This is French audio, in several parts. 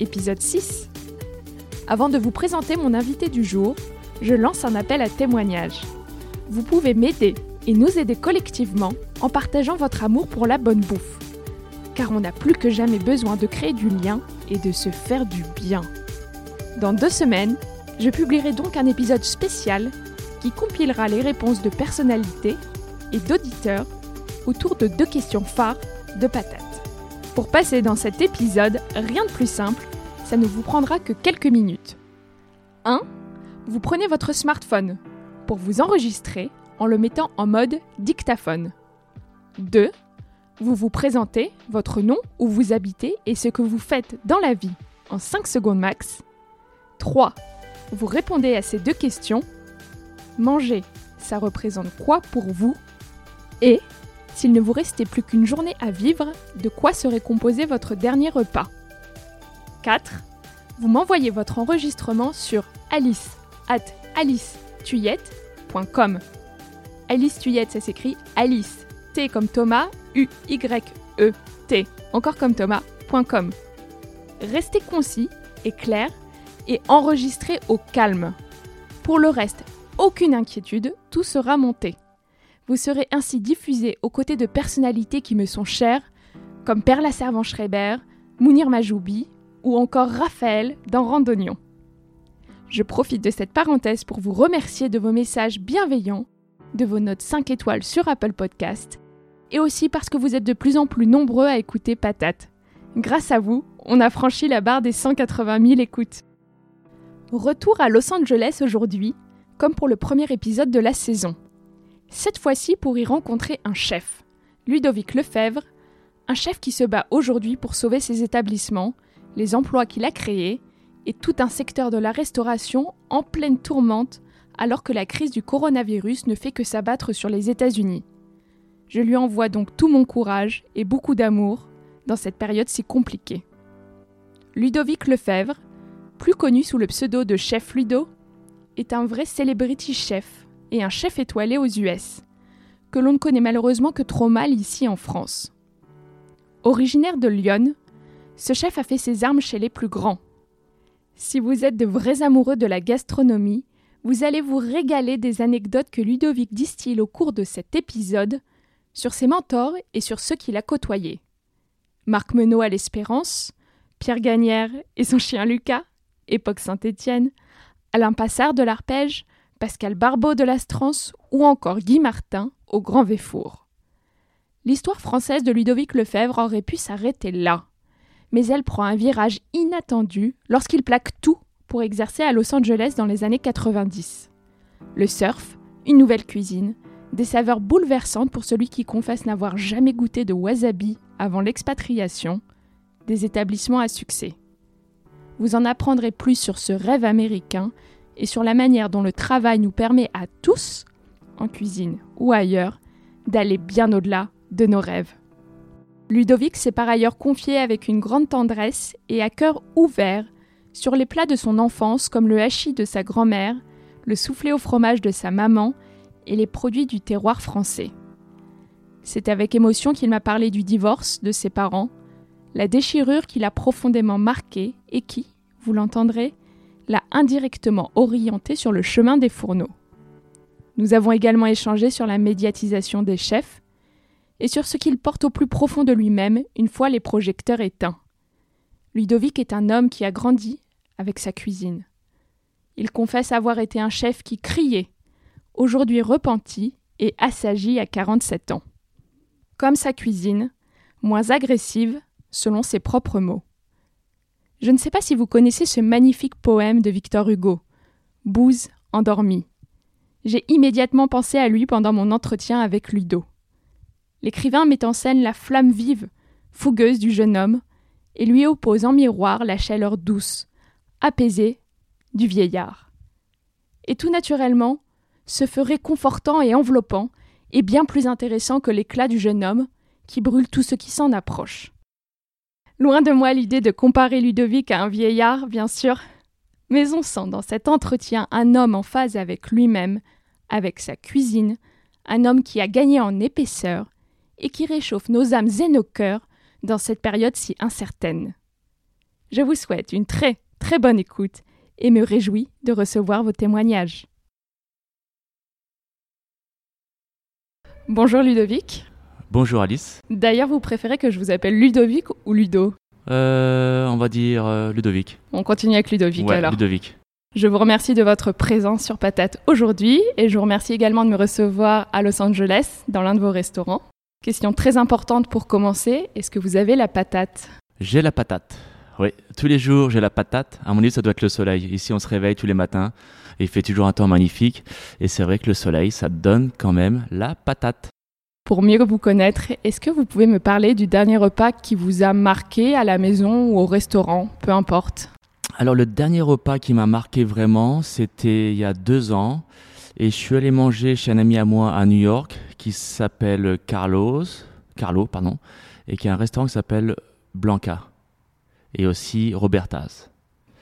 épisode 6. Avant de vous présenter mon invité du jour, je lance un appel à témoignage. Vous pouvez m'aider et nous aider collectivement en partageant votre amour pour la bonne bouffe. Car on a plus que jamais besoin de créer du lien et de se faire du bien. Dans deux semaines, je publierai donc un épisode spécial qui compilera les réponses de personnalités et d'auditeurs autour de deux questions phares de patates. Pour passer dans cet épisode, rien de plus simple, ça ne vous prendra que quelques minutes. 1. Vous prenez votre smartphone pour vous enregistrer en le mettant en mode dictaphone. 2. Vous vous présentez votre nom, où vous habitez et ce que vous faites dans la vie en 5 secondes max. 3. Vous répondez à ces deux questions. Manger, ça représente quoi pour vous? Et s'il ne vous restait plus qu'une journée à vivre, de quoi serait composé votre dernier repas 4. Vous m'envoyez votre enregistrement sur alice at alicetuyette.com. Alice Tuyette, ça s'écrit Alice, T comme Thomas, U, Y, E, T, encore comme Thomas.com. Restez concis et clair et enregistrez au calme. Pour le reste, aucune inquiétude, tout sera monté. Vous serez ainsi diffusé aux côtés de personnalités qui me sont chères, comme Perla Servan-Schreiber, Mounir Majoubi ou encore Raphaël dans Randonnion. Je profite de cette parenthèse pour vous remercier de vos messages bienveillants, de vos notes 5 étoiles sur Apple Podcast, et aussi parce que vous êtes de plus en plus nombreux à écouter Patate. Grâce à vous, on a franchi la barre des 180 000 écoutes. Retour à Los Angeles aujourd'hui, comme pour le premier épisode de la saison cette fois-ci pour y rencontrer un chef, Ludovic Lefebvre, un chef qui se bat aujourd'hui pour sauver ses établissements, les emplois qu'il a créés et tout un secteur de la restauration en pleine tourmente alors que la crise du coronavirus ne fait que s'abattre sur les États-Unis. Je lui envoie donc tout mon courage et beaucoup d'amour dans cette période si compliquée. Ludovic Lefebvre, plus connu sous le pseudo de Chef Ludo, est un vrai celebrity chef et un chef étoilé aux US, que l'on ne connaît malheureusement que trop mal ici en France. Originaire de Lyon, ce chef a fait ses armes chez les plus grands. Si vous êtes de vrais amoureux de la gastronomie, vous allez vous régaler des anecdotes que Ludovic distille au cours de cet épisode sur ses mentors et sur ceux qu'il a côtoyés. Marc Menot à l'Espérance, Pierre Gagnère et son chien Lucas, époque Saint-Étienne, Alain Passard de l'Arpège, Pascal Barbeau de l'Astrance ou encore Guy Martin au Grand Véfour. L'histoire française de Ludovic Lefebvre aurait pu s'arrêter là, mais elle prend un virage inattendu lorsqu'il plaque tout pour exercer à Los Angeles dans les années 90. Le surf, une nouvelle cuisine, des saveurs bouleversantes pour celui qui confesse n'avoir jamais goûté de wasabi avant l'expatriation, des établissements à succès. Vous en apprendrez plus sur ce rêve américain et sur la manière dont le travail nous permet à tous, en cuisine ou ailleurs, d'aller bien au-delà de nos rêves. Ludovic s'est par ailleurs confié avec une grande tendresse et à cœur ouvert sur les plats de son enfance comme le hachis de sa grand-mère, le soufflé au fromage de sa maman et les produits du terroir français. C'est avec émotion qu'il m'a parlé du divorce de ses parents, la déchirure qui l'a profondément marqué et qui, vous l'entendrez, l'a indirectement orienté sur le chemin des fourneaux. Nous avons également échangé sur la médiatisation des chefs et sur ce qu'il porte au plus profond de lui-même une fois les projecteurs éteints. Ludovic est un homme qui a grandi avec sa cuisine. Il confesse avoir été un chef qui criait, aujourd'hui repenti et assagi à 47 ans. Comme sa cuisine, moins agressive, selon ses propres mots. Je ne sais pas si vous connaissez ce magnifique poème de Victor Hugo, Bouze endormi. J'ai immédiatement pensé à lui pendant mon entretien avec Ludo. L'écrivain met en scène la flamme vive, fougueuse du jeune homme, et lui oppose en miroir la chaleur douce, apaisée, du vieillard. Et tout naturellement, ce feu réconfortant et enveloppant est bien plus intéressant que l'éclat du jeune homme qui brûle tout ce qui s'en approche. Loin de moi l'idée de comparer Ludovic à un vieillard, bien sûr, mais on sent dans cet entretien un homme en phase avec lui-même, avec sa cuisine, un homme qui a gagné en épaisseur et qui réchauffe nos âmes et nos cœurs dans cette période si incertaine. Je vous souhaite une très très bonne écoute et me réjouis de recevoir vos témoignages. Bonjour Ludovic. Bonjour Alice. D'ailleurs, vous préférez que je vous appelle Ludovic ou Ludo euh, On va dire euh, Ludovic. On continue avec Ludovic ouais, alors. Ludovic. Je vous remercie de votre présence sur Patate aujourd'hui et je vous remercie également de me recevoir à Los Angeles dans l'un de vos restaurants. Question très importante pour commencer, est-ce que vous avez la patate? J'ai la patate. Oui, tous les jours j'ai la patate. À mon avis, ça doit être le soleil. Ici, on se réveille tous les matins et il fait toujours un temps magnifique. Et c'est vrai que le soleil, ça donne quand même la patate. Pour mieux vous connaître, est-ce que vous pouvez me parler du dernier repas qui vous a marqué à la maison ou au restaurant, peu importe? Alors le dernier repas qui m'a marqué vraiment, c'était il y a deux ans. Et je suis allé manger chez un ami à moi à New York qui s'appelle Carlos, Carlo, pardon, et qui a un restaurant qui s'appelle Blanca et aussi Roberta's.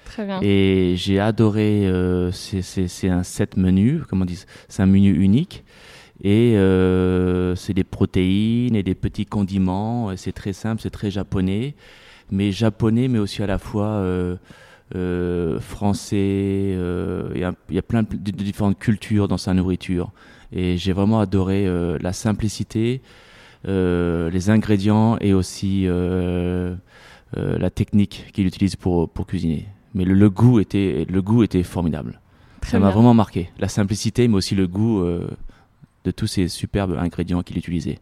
Très bien. Et j'ai adoré, euh, c'est un set menu, comment on dit, c'est un menu unique. Et euh, c'est des protéines et des petits condiments. C'est très simple, c'est très japonais. Mais japonais, mais aussi à la fois euh, euh français. Il y, y, a plein de, différentes cultures dans sa nourriture. Et j'ai vraiment adoré la simplicité, les ingrédients et aussi la technique qu'il utilise pour, pour cuisiner. Mais le, le, goût était, le goût était formidable. Très Ça m'a vraiment marqué. La simplicité, mais aussi le goût de tous ces superbes ingrédients qu'il utilisait.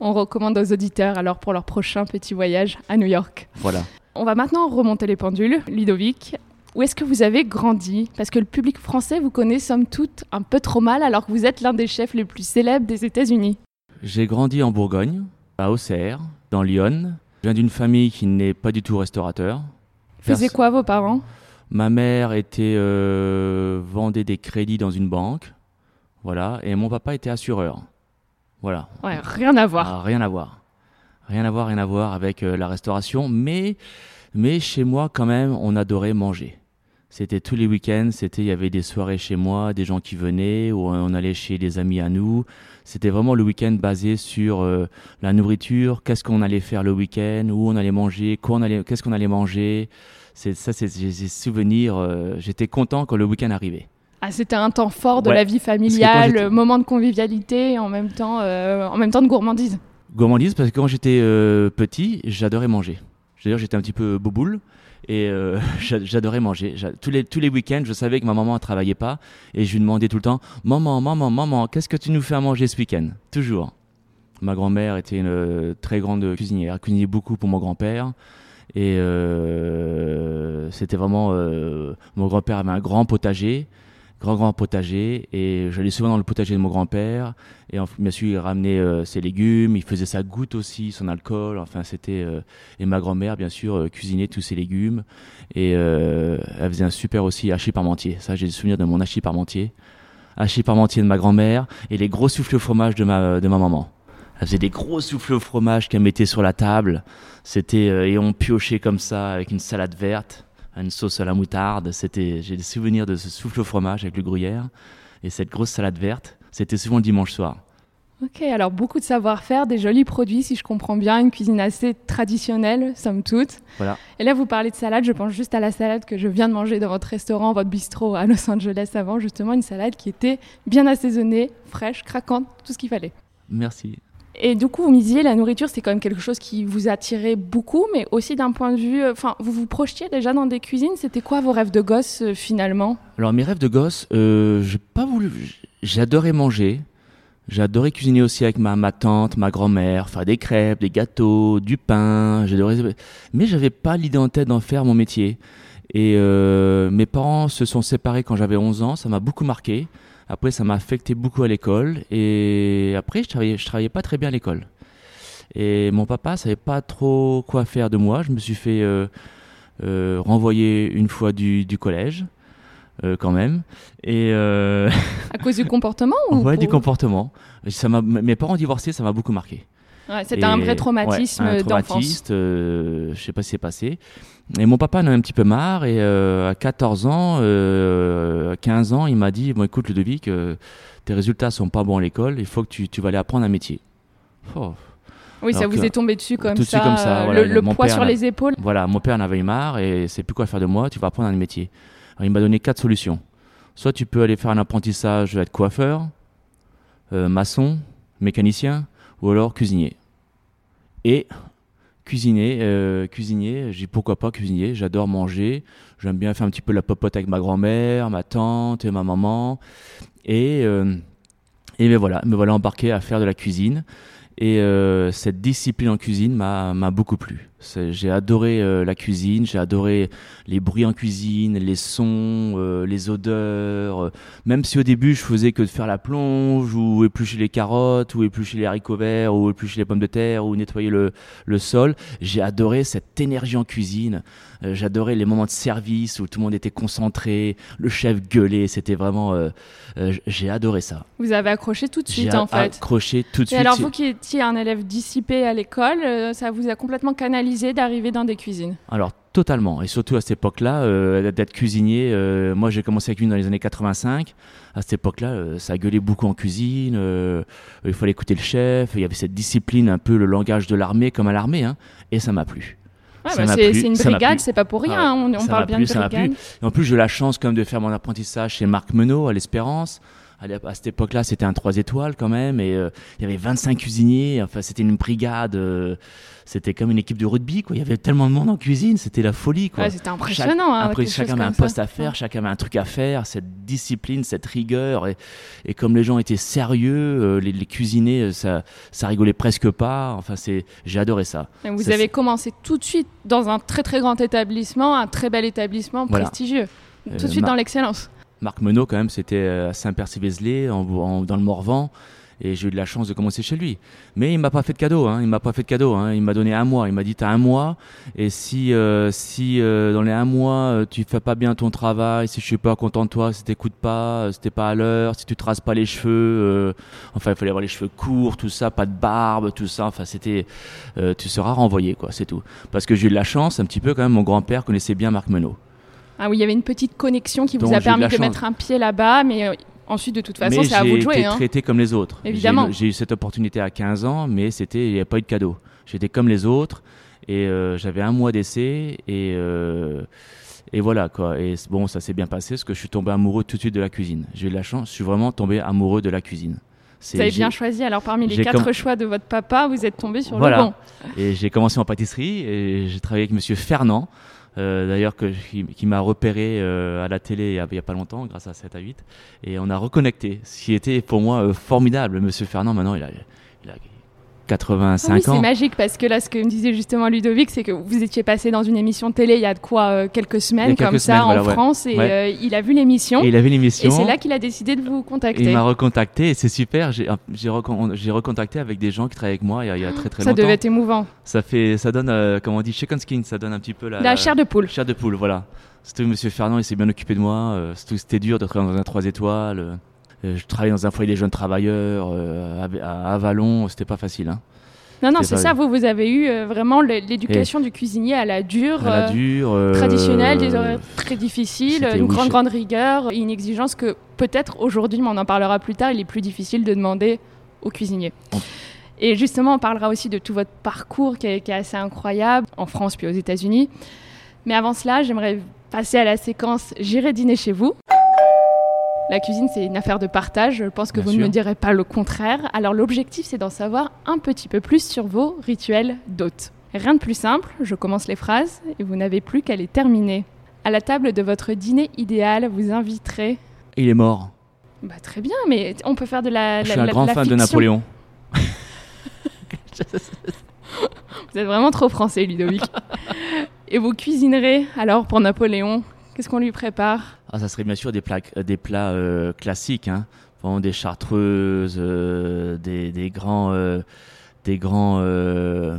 On recommande aux auditeurs alors pour leur prochain petit voyage à New York. Voilà. On va maintenant remonter les pendules. Ludovic, où est-ce que vous avez grandi? Parce que le public français vous connaît somme toute un peu trop mal alors que vous êtes l'un des chefs les plus célèbres des États-Unis. J'ai grandi en Bourgogne, à Auxerre, dans Lyon. Je viens d'une famille qui n'est pas du tout restaurateur. Faisaient quoi vos parents? Ma mère était euh, vendait des crédits dans une banque. Voilà, et mon papa était assureur. Voilà. Ouais, rien à voir. Ah, rien à voir. Rien à voir, rien à voir avec euh, la restauration, mais, mais chez moi, quand même, on adorait manger. C'était tous les week-ends, c'était, il y avait des soirées chez moi, des gens qui venaient, ou on allait chez des amis à nous. C'était vraiment le week-end basé sur euh, la nourriture, qu'est-ce qu'on allait faire le week-end, où on allait manger, quoi on allait, qu'est-ce qu'on allait manger. C'est, ça, c'est des souvenirs. Euh, j'étais content quand le week-end arrivait. Ah, c'était un temps fort de Ouais. la vie familiale, moment de convivialité et en même temps, euh, en même temps de gourmandise. Gourmandise parce que quand j'étais euh, petit, j'adorais manger. D'ailleurs, j'étais un petit peu boboule et euh, j'a- j'adorais manger. Tous les, tous les week-ends, je savais que ma maman ne travaillait pas et je lui demandais tout le temps Maman, maman, maman, qu'est-ce que tu nous fais à manger ce week-end? Toujours. Ma grand-mère était une euh, très grande cuisinière. Elle cuisinait beaucoup pour mon grand-père. Et euh, c'était vraiment. euh, mon grand-père avait un grand potager, grand, grand potager. Et j'allais souvent dans le potager de mon grand-père. Et en- bien sûr, il ramenait euh, ses légumes, il faisait sa goutte aussi, son alcool. Enfin, c'était. euh, et ma grand-mère, bien sûr, euh, cuisinait tous ses légumes. Et euh, elle faisait un super aussi hachis parmentier. Ça, j'ai des souvenirs de mon hachis parmentier. Hachis parmentier de ma grand-mère et les gros souffles au fromage de ma, de ma maman. Elle faisait des gros souffles au fromage qu'elle mettait sur la table. C'était et on piochait comme ça avec une salade verte, une sauce à la moutarde. C'était, j'ai des souvenirs de ce souffle au fromage avec le gruyère et cette grosse salade verte. C'était souvent le dimanche soir. Ok, alors beaucoup de savoir-faire, des jolis produits si je comprends bien, une cuisine assez traditionnelle, somme toute. Voilà. Et là, vous parlez de salade, je pense juste à la salade que je viens de manger dans votre restaurant, votre bistrot à Los Angeles avant, justement une salade qui était bien assaisonnée, fraîche, craquante, tout ce qu'il fallait. Merci. Et du coup, vous me disiez, la nourriture, c'est quand même quelque chose qui vous attirait beaucoup, mais aussi d'un point de vue. euh, Enfin, vous vous projetiez déjà dans des cuisines. C'était quoi vos rêves de gosse euh, finalement? Alors mes rêves de gosse, euh, j'ai pas voulu. J'adorais manger. J'adorais cuisiner aussi avec ma, ma tante, ma grand-mère, faire des crêpes, des gâteaux, du pain. J'adorais, mais j'avais pas l'idée en tête d'en faire mon métier. Et mes parents se sont séparés quand j'avais 11 ans. Ça m'a beaucoup marqué. Après, ça m'a affecté beaucoup à l'école. Et après, je travaillais, je travaillais pas très bien à l'école. Et mon papa savait pas trop quoi faire de moi. Je me suis fait euh, euh, renvoyer une fois du, du collège, euh, quand même. Et À cause du comportement ou ouais, pour- du comportement. Ça m'a, mes parents divorcés, ça m'a beaucoup marqué. Ouais, C'était un vrai traumatisme ouais, un d'enfance. traumatisme, euh, je sais pas ce qui s'est passé. Et mon papa en a un petit peu marre et euh, à 14 ans, euh, à 15 ans, il m'a dit bon écoute Ludovic, euh, tes résultats sont pas bons à l'école, il faut que tu, tu vas aller apprendre un métier. Oh. Oui, ça vous est tombé dessus comme tout ça, suite comme ça, euh, voilà, le, poids père sur les épaules. Voilà, mon père en avait marre et c'est plus quoi faire de moi, tu vas apprendre un métier. Alors, il m'a donné quatre solutions. Soit tu peux aller faire un apprentissage, être coiffeur, euh, maçon, mécanicien, ou alors cuisinier. Et cuisiner, euh, cuisinier, j'ai pourquoi pas cuisinier, j'adore manger, j'aime bien faire un petit peu la popote avec ma grand-mère, ma tante et ma maman. Et, euh, et ben voilà, me voilà embarqué à faire de la cuisine. Et euh, cette discipline en cuisine m'a beaucoup plu. J'ai adoré euh, la cuisine, j'ai adoré les bruits en cuisine, les sons, euh, les odeurs. euh, même si au début je faisais que de faire la plonge, ou éplucher les carottes, ou éplucher les haricots verts, ou éplucher les pommes de terre, ou nettoyer le, le sol, j'ai adoré cette énergie en cuisine. J'adorais les moments de service où tout le monde était concentré, le chef gueulait. C'était vraiment, j'ai adoré ça. Vous avez accroché tout de suite en fait. accroché tout de Et suite. alors vous qui étiez un élève dissipé à l'école, ça vous a complètement canalisé d'arriver dans des cuisines. Alors totalement, et surtout à cette époque-là, euh, d'être cuisinier. euh, moi, j'ai commencé à cuisiner dans les années 85. À cette époque-là, euh, ça gueulait beaucoup en cuisine. il fallait écouter le chef. Il y avait cette discipline, un peu le langage de l'armée, comme à l'armée, hein, et ça m'a plu. Ouais, Ça bah, c'est une brigade, c'est pas pour rien. Ah on parle bien plu, de brigade. plu. Et en plus, j'ai eu la chance quand même de faire mon apprentissage chez Marc Menot à l'Espérance. À cette époque-là, c'était un 3 étoiles quand même, et euh, il y avait 25 cuisiniers. Enfin, c'était une brigade. euh, c'était comme une équipe de rugby, quoi. Il y avait tellement de monde en cuisine, c'était la folie, quoi. Ouais, C'était Chaque- impressionnant. hein, après, chacun avait un ça. poste à faire, chacun avait un truc à faire, cette discipline, cette rigueur. Et, et comme les gens étaient sérieux, euh, les, les cuisiniers, euh, ça, ça rigolait presque pas. Enfin, c'est, j'ai adoré ça. Et vous Ça, avez commencé tout de suite dans un très très grand établissement, un très bel établissement Voilà. prestigieux. Tout de Euh, suite Mar- dans l'excellence. Marc Menot, quand même, c'était à en- dans le Morvan. Et j'ai eu de la chance de commencer chez lui. Mais il m'a pas fait de cadeau. Hein. Il m'a pas fait de cadeau. Hein. Il m'a donné un mois. Il m'a dit t'as un mois. Et si euh, si euh, dans les un mois euh, tu fais pas bien ton travail, si je suis pas content de toi, si t'écoutes pas, euh, si t'es pas à l'heure, si tu te rases pas les cheveux, euh, enfin il fallait avoir les cheveux courts, tout ça, pas de barbe, tout ça. Enfin c'était, euh, tu seras renvoyé quoi, c'est tout. Parce que j'ai eu de la chance un petit peu quand même. Mon grand-père connaissait bien Marc Menot. Ah oui, il y avait une petite connexion qui vous a de permis de chance. mettre un pied là-bas, mais ensuite de toute façon c'est à vous de j'ai jouer. été hein. traité comme les autres. J'ai- Évidemment. J'ai eu cette opportunité à 15 ans, mais c'était il n'y a pas eu de cadeau. J'étais comme les autres et euh, j'avais un mois d'essai et euh, et voilà quoi. Et bon, ça s'est bien passé parce que je suis tombé amoureux tout de suite de la cuisine. J'ai eu de la chance, je suis vraiment tombé amoureux de la cuisine. Vous avez j'ai- bien choisi. Alors parmi les j'ai quatre choix de votre papa, vous êtes tombé sur Voilà. le bon. Et j'ai commencé en pâtisserie et j'ai travaillé avec Monsieur Fernand, d'ailleurs que- qui, m'a repéré euh, à la télé il y, a, a pas longtemps, grâce à 7 à 8. Et on a reconnecté, ce qui était pour moi euh, formidable. Monsieur Fernand, maintenant, il a 85 Ah oui, c'est ans. magique parce que là, ce que me disait justement Ludovic, c'est que vous étiez passé dans une émission télé il y a de quoi euh, quelques semaines quelques comme semaines, ça voilà, en ouais. France et Ouais. euh, il a vu l'émission Et il avait et l'émission. c'est là qu'il a décidé de vous et contacter. il m'a recontacté et c'est super. J'ai j'ai recon- j'ai recontacté avec des gens qui travaillent avec moi il y a, il y a très très ça longtemps. devait être émouvant. Ça fait, ça donne, euh, comment on dit, chicken skin, ça donne un petit peu la, La chair de poule. Chair de poule, voilà. C'était Monsieur Fernand, il s'est bien occupé de moi. euh, c'était c'était dur de travailler dans un 3 étoiles. Euh, je travaillais dans un foyer des jeunes travailleurs euh, à, Avalon. C'était pas facile. Hein. Non, non, C'est ça. Vous, vous avez eu euh, vraiment l'éducation du cuisinier à la dure, À la dure. euh, traditionnelle, des horaires très difficiles, une oui, grande, grande rigueur, et une exigence que peut-être aujourd'hui, mais on en parlera plus tard, il est plus difficile de demander aux cuisiniers. On- Et justement, on parlera aussi de tout votre parcours qui est, qui est assez incroyable en France puis aux États-Unis. Mais avant cela, j'aimerais passer à la séquence J'irai dîner chez vous. La cuisine, c'est une affaire de partage. Je pense que Bien vous sûr. ne me direz pas le contraire. Alors, l'objectif, c'est d'en savoir un petit peu plus sur vos rituels d'hôtes. Rien de plus simple. Je commence les phrases et vous n'avez plus qu'à les terminer. À la table de votre dîner idéal, vous inviterez. Il est mort. Bah, très bien, mais on peut faire de la. Je la- suis un la- grand la fan de. Napoléon. Vous êtes vraiment trop français, Ludovic. et vous cuisinerez alors pour Napoléon. Qu'est-ce qu'on lui prépare? Ah, ça serait bien sûr des plats, euh, des plats euh, classiques, hein. Des chartreuses, euh, des, des grands, euh, des grands,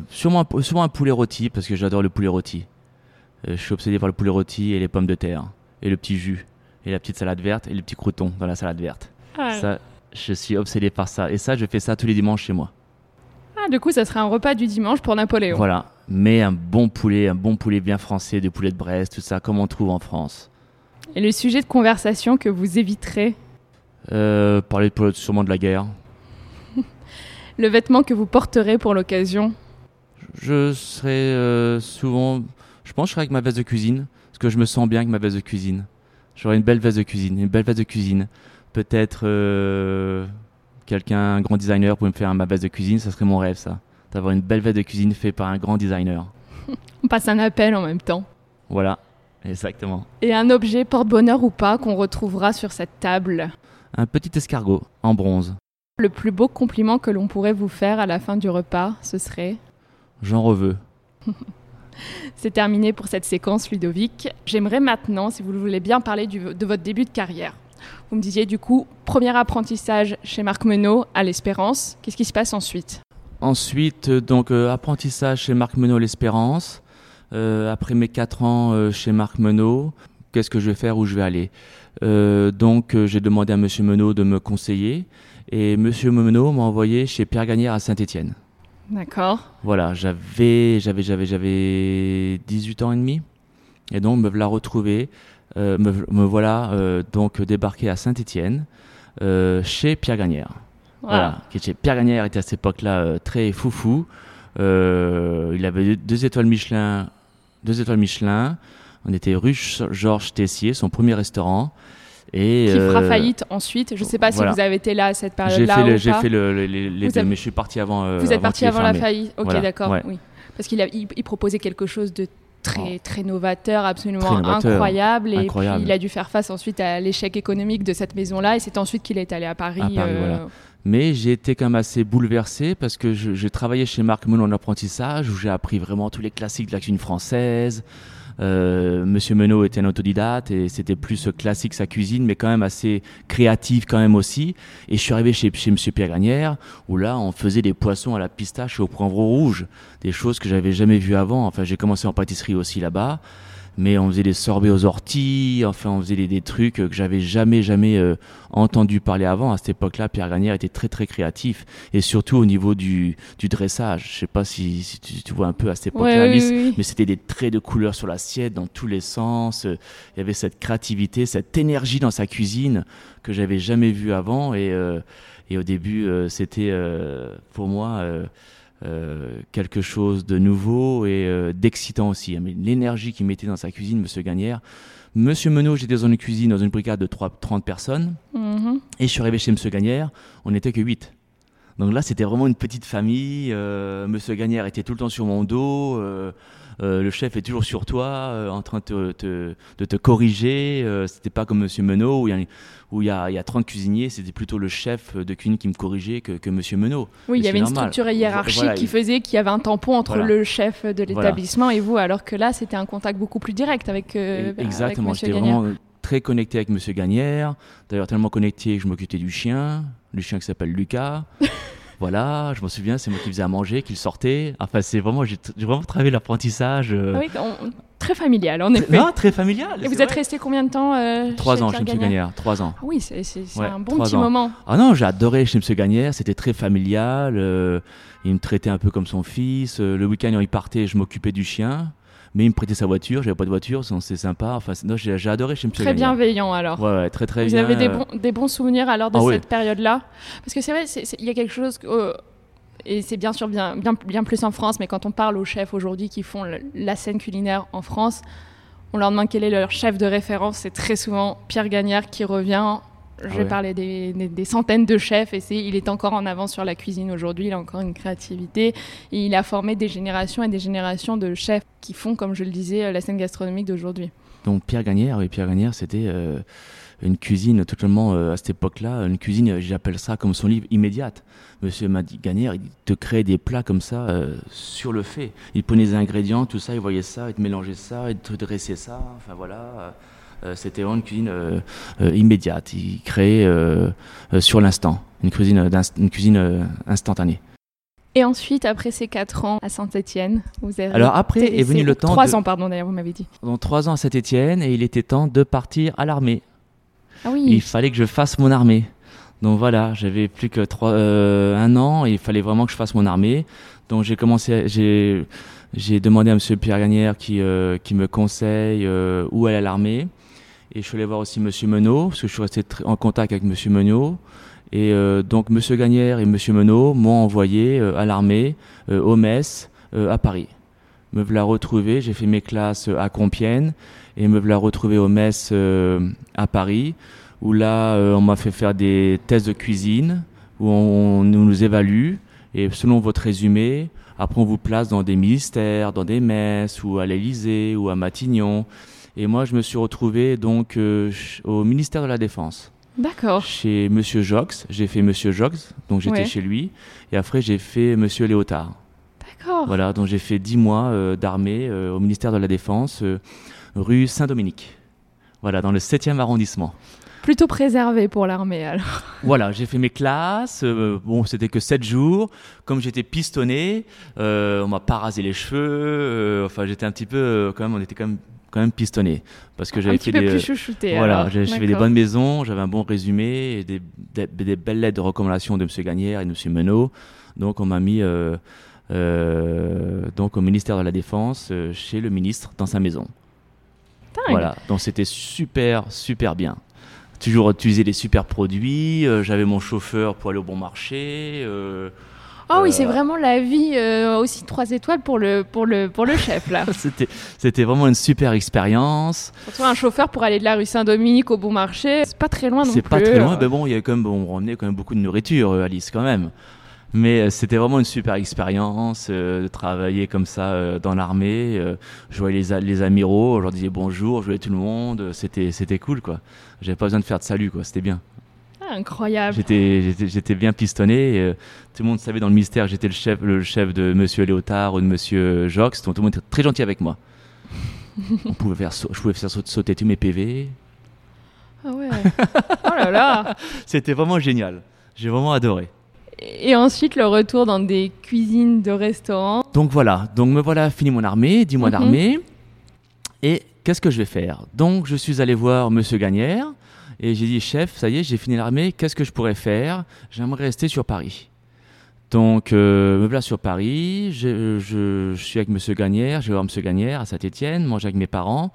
sûrement, un pou- sûrement un poulet rôti parce que j'adore le poulet rôti. Je suis obsédé par le poulet rôti et les pommes de terre et le petit jus et la petite salade verte et les petits croutons dans la salade verte. Ça, je suis obsédé par ça et ça, je fais ça tous les dimanches chez moi. Ah, du coup, ça sera un repas du dimanche pour Napoléon. Voilà, mais un bon poulet, un bon poulet bien français, du poulet de Brest, tout ça, comme on trouve en France. Et le sujet de conversation que vous éviterez Euh, parler sûrement de la guerre. Le vêtement que vous porterez pour l'occasion Je serai euh, souvent. Je pense que je serai avec ma veste de cuisine. Parce que je me sens bien avec ma veste de cuisine. J'aurai une belle veste de cuisine. Une belle veste de cuisine. Peut-être euh, quelqu'un, un grand designer, pour me faire ma veste de cuisine. Ça serait mon rêve, ça. D'avoir une belle veste de cuisine faite par un grand designer. On passe un appel en même temps. Voilà, exactement. Et un objet porte-bonheur ou pas qu'on retrouvera sur cette table Un petit escargot en bronze. Le plus beau compliment que l'on pourrait vous faire à la fin du repas, ce serait J'en reveux. C'est terminé pour cette séquence, Ludovic. J'aimerais maintenant, si vous le voulez bien, parler du- de votre début de carrière. Vous me disiez du coup, premier apprentissage chez Marc Menot à l'Espérance. Qu'est-ce qui se passe ensuite? Ensuite, donc euh, apprentissage chez Marc Menot l'Espérance. Euh, après mes quatre ans euh, chez Marc Menot, qu'est-ce que je vais faire, où je vais aller? Euh, Donc j'ai demandé à Monsieur Menot de me conseiller et Monsieur Menot m'a envoyé chez Pierre Gagnère à Saint-Étienne. D'accord. Voilà, j'avais j'avais j'avais j'avais 18 ans et demi et donc me voilà retrouvé, me, me voilà donc débarqué à Saint-Étienne chez Pierre Gagnère. Voilà, qui était Pierre Gagnère était à cette époque-là très foufou. Il avait deux étoiles Michelin, deux étoiles Michelin. On était rue Georges Tessier, son premier restaurant. Et Qui fera euh, faillite ensuite. Je ne sais pas voilà. si vous avez été là à cette période-là j'ai fait le- le- les, deux, avez- mais je suis parti avant. euh, Vous êtes avant parti avant la faillite. Ok, Voilà, d'accord. ouais. Oui. Parce qu'il a- il, il proposait quelque chose de très, très novateur, absolument Très novateur, incroyable. Et incroyable. puis il a dû faire face ensuite à l'échec économique de cette maison-là. Et c'est ensuite qu'il est allé à Paris. À Paris, euh, voilà. Mais j'ai été quand même assez bouleversé parce que j'ai travaillé chez Marc Menot en apprentissage où j'ai appris vraiment tous les classiques de la cuisine française. Euh, Monsieur Menot était un autodidacte et c'était plus classique sa cuisine, mais quand même assez créative quand même aussi. Et je suis arrivé chez, chez Monsieur Pierre Gagnère où là on faisait des poissons à la pistache et au poivron rouge, des choses que j'avais jamais vues avant. Enfin j'ai commencé en pâtisserie aussi là-bas mais on faisait des sorbets aux orties, enfin on faisait des, des trucs que j'avais jamais jamais euh, entendu parler avant. À cette époque-là, Pierre Gagnère était très très créatif et surtout au niveau du, du dressage. Je sais pas si, si tu, tu vois un peu à cette époque-là, oui, oui. mais c'était des traits de couleur sur l'assiette dans tous les sens. Euh, Il y avait cette créativité, cette énergie dans sa cuisine que j'avais jamais vue avant et euh, et au début euh, c'était pour moi euh, euh, quelque chose de nouveau et euh, d'excitant aussi. Mais l'énergie qu'il mettait dans sa cuisine, Monsieur Gagnère. Monsieur Menot, j'étais dans une cuisine, dans une brigade de 3, 30 personnes. Mhm. Et je suis arrivé chez Monsieur Gagnère, on n'était que 8. Donc là, c'était vraiment une petite famille. Euh, Monsieur Gagnère était tout le temps sur mon dos. Euh, le chef est toujours sur toi, euh, en train de te, te- de te corriger. Euh, c'était pas comme Monsieur Menot, où il y a, où il y a, il y a 30 cuisiniers. C'était plutôt le chef de cuisine qui me corrigeait que, que Monsieur Menot. Oui, il y avait une structure hiérarchique Voilà, qui faisait qu'il y avait un tampon entre Voilà. le chef de l'établissement et vous, alors que là, c'était un contact beaucoup plus direct avec, euh, Exactement, avec Monsieur vraiment très connecté avec Monsieur Gagnère. D'ailleurs, tellement connecté que je m'occupais du chien, du chien qui s'appelle Lucas. voilà, je m'en souviens, c'est moi qui faisais à manger, qui le sortait. Enfin, c'est vraiment, j'ai vraiment travaillé l'apprentissage. euh, Ah oui, on- très familial, en effet. non, très familial. et vous êtes resté combien de temps euh, Trois chez ans chez Monsieur Gagnère trois ans. Ah Oui, c'est Ouais, un bon petit ans. moment. Ah non, j'ai adoré chez Monsieur Gagnère, c'était très familial. euh, il me traitait un peu comme son fils. le week-end, quand il partait, je m'occupais du chien. Mais il me prêtait sa voiture, j'avais pas de voiture, c'est sympa. Enfin, non, j'ai j'ai adoré chez Monsieur Très bienveillant, alors. Ouais, ouais, très très Vous bien. avez des euh, bons, des bons souvenirs alors de Ah oui. cette période-là? Parce que c'est vrai, il y a quelque chose, euh, et c'est bien sûr bien, bien, bien plus en France, mais quand on parle aux chefs aujourd'hui qui font le- la scène culinaire en France, on leur demande quel est leur chef de référence. C'est très souvent Pierre Gagnère qui revient Je Ah vais ouais. parler des, des- des centaines de chefs et c'est, il est encore en avance sur la cuisine aujourd'hui. Il a encore une créativité et il a formé des générations et des générations de chefs qui font, comme je le disais, euh, la scène gastronomique d'aujourd'hui. Donc Pierre Gagnère, oui, Pierre Gagnère, c'était euh, une cuisine totalement euh, à cette époque-là, une cuisine, j'appelle ça comme son livre immédiate. Monsieur m'a dit Gagnère, il te crée des plats comme ça euh, sur le fait. Il prenait des ingrédients, tout ça, il voyait ça, il te mélangeait ça, il te dressait ça. Enfin voilà, c'était vraiment une cuisine euh, euh, immédiate. Il créait euh, euh, sur l'instant, une cuisine, une cuisine euh, instantanée. Et ensuite, après ces quatre ans à Saint-Étienne, vous avez Alors après est venu le temps Trois de- ans, pardon, d'ailleurs, vous m'avez dit. Dans trois ans à Saint-Étienne, et il était temps de partir à l'armée. Ah oui. il fallait que je fasse mon armée. Donc voilà, j'avais plus que trois, euh, un an et il fallait vraiment que je fasse mon armée. Donc j'ai commencé, j'ai, demandé à Monsieur Pierre Gagnère qui, euh, qui me conseille euh, où aller à l'armée. Et je suis allé voir aussi Monsieur Menot, parce que je suis resté en contact avec Monsieur Menot. Et euh, donc Monsieur Gagnère et Monsieur Menot m'ont envoyé euh, à l'armée, euh, au Metz, euh, à Paris. Me voilà retrouvé, j'ai fait mes classes euh, à Compiègne et me voilà retrouvé au Metz à Paris où là on m'a fait faire des tests de cuisine où on, on nous évalue et selon votre résumé après on vous place dans des ministères, dans des messes ou à l'Élysée ou à Matignon et moi je me suis retrouvé donc euh, au ministère de la Défense D'accord. chez Monsieur Jox, j'ai fait Monsieur Jox donc j'étais Ouais. chez lui et après j'ai fait Monsieur Léotard. D'accord. Voilà, donc j'ai fait 10 mois euh, d'armée euh, au ministère de la Défense, rue Saint-Dominique. Voilà, dans le 7e arrondissement. Plutôt préservé pour l'armée, alors. Voilà, j'ai fait mes classes. euh, bon, c'était que 7 jours. Comme j'étais pistonné, euh, on m'a pas rasé les cheveux. euh, enfin, j'étais un petit peu, quand même, on était quand même, quand même pistonné. Parce que j'avais fait des. plus. Voilà, fait des bonnes maisons, j'avais un bon résumé, et des, des, des belles lettres de recommandation de M. Gagnère et de M. Menot. Donc on m'a mis euh, euh, donc au ministère de la Défense, euh, chez le ministre, dans sa maison. Dingue. Voilà, donc c'était super, super bien. Toujours utiliser des super produits, j'avais mon chauffeur pour aller au bon marché. Ah oui, Euh, c'est vraiment la vie euh, aussi trois étoiles pour le, pour le, pour le chef, là. c'était, c'était vraiment une super expérience. Surtout un chauffeur pour aller de la rue Saint-Dominique au bon marché, c'est pas très loin non C'est plus. pas très loin, euh. mais bon, il y a quand même, on ramenait quand même beaucoup de nourriture, Alice, quand même. Mais c'était vraiment une super expérience euh, de travailler comme ça euh, dans l'armée. euh, je voyais les, les amiraux, je leur disais bonjour, je voyais tout le monde. C'était, c'était cool, quoi. J'avais pas besoin de faire de salut, quoi. C'était bien. Incroyable. J'étais, bien pistonné. et, euh, tout le monde savait dans le mystère j'étais le chef, le chef de Monsieur Léotard ou de Monsieur Jox. Donc tout le monde était très gentil avec moi. On pouvait faire, je pouvais faire saut- sauter tous mes PV. Ah ouais. oh là là. C'était vraiment génial. J'ai vraiment adoré. Et ensuite, le retour dans des cuisines de restaurants. Donc voilà, donc me voilà fini mon armée, 10 mois Mhm. d'armée. Et qu'est-ce que je vais faire? Donc je suis allé voir Monsieur Gagnère et j'ai dit chef, ça y est, j'ai fini l'armée, qu'est-ce que je pourrais faire? J'aimerais rester sur Paris. Donc euh, me voilà sur Paris, je, je- je suis avec Monsieur Gagnère, je vais voir Monsieur Gagnère à Saint-Étienne, manger avec mes parents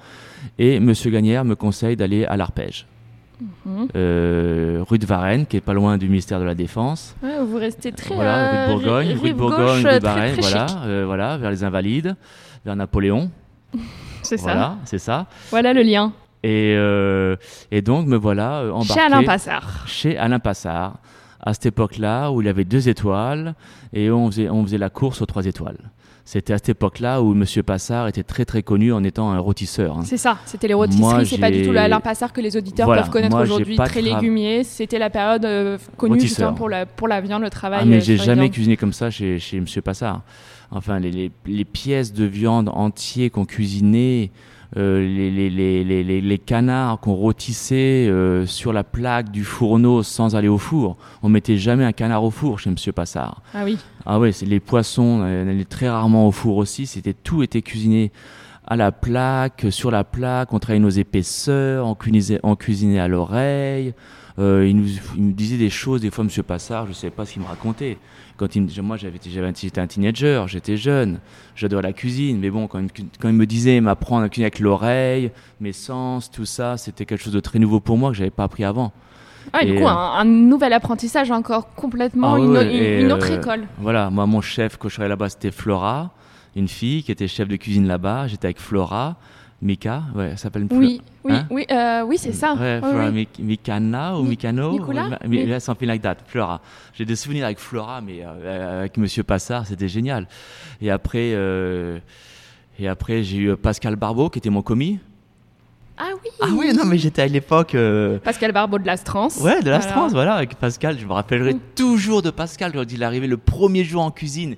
et Monsieur Gagnère me conseille d'aller à l'Arpège. Mhm. Euh, rue de Varennes, qui est pas loin du ministère de la Défense. Ouais, vous restez très. Voilà, rue euh, de Bourgogne, rive rue de gauche, Bourgogne, rue euh, de Varennes, très voilà, euh, voilà, vers les Invalides, vers Napoléon. C'est ça. Voilà, c'est ça. Voilà le lien. Et, euh, et donc me voilà euh, embarqué Chez Alain Passard. chez Alain Passard, à cette époque-là où il avait deux étoiles et on faisait, on faisait la course aux trois étoiles. C'était à cette époque-là où Monsieur Passard était très très connu en étant un rôtisseur. hein. C'est ça, c'était les rôtisseries, c'est pas du tout le Alain Passard que les auditeurs Voilà, peuvent connaître aujourd'hui, très tra- légumier. C'était la période euh, connue justement pour la, pour la viande, le travail. Ah mais euh, j'ai jamais viande. cuisiné comme ça chez, chez Monsieur Passard. Enfin, les, les, les pièces de viande entières qu'on cuisinait, les, les, canards qu'on rôtissait euh, sur la plaque du fourneau sans aller au four. On mettait jamais un canard au four chez Monsieur Passard. Ah oui, Ah c'est les poissons, on allait très rarement au four aussi. C'était tout était cuisiné à la plaque, sur la plaque. On travaillait nos épaisseurs, on cuisinait, on cuisinait à l'oreille. Euh, il, nous, il nous disait des choses, des fois, Monsieur Passard, je ne savais pas ce qu'il me racontait. Quand il, moi, j'étais un teenager, j'étais jeune, j'adorais la cuisine, mais bon, quand il, quand il me disait m'apprendre à cuisiner avec l'oreille, mes sens, tout ça, c'était quelque chose de très nouveau pour moi que j'avais pas appris avant. ah, du coup, euh, un, un nouvel apprentissage encore complètement Ah une, ouais, une- et, une autre euh, école. Voilà, moi, mon chef, quand je là-bas, c'était Flora, une fille qui était chef de cuisine là-bas. J'étais avec Flora. Mika, ouais, elle s'appelle. Oui, oui, Hein oui, euh, oui, c'est ça. Ouais, Oui, Flora oui. Mik- Mikana ou Mi- Mikano Nicolas mais là, something like that, Flora. J'ai des souvenirs avec Flora, mais euh, avec Monsieur Passard, c'était génial. Et après, euh, et après j'ai eu Pascal Barbeau, qui était mon commis. Ah oui. Ah oui, non, mais j'étais à l'époque. euh, Pascal Barbeau de l'Astrance. Ouais, de Voilà. l'Astrance, voilà, avec Pascal. Je me rappellerai Mm. toujours de Pascal quand il est arrivé le premier jour en cuisine.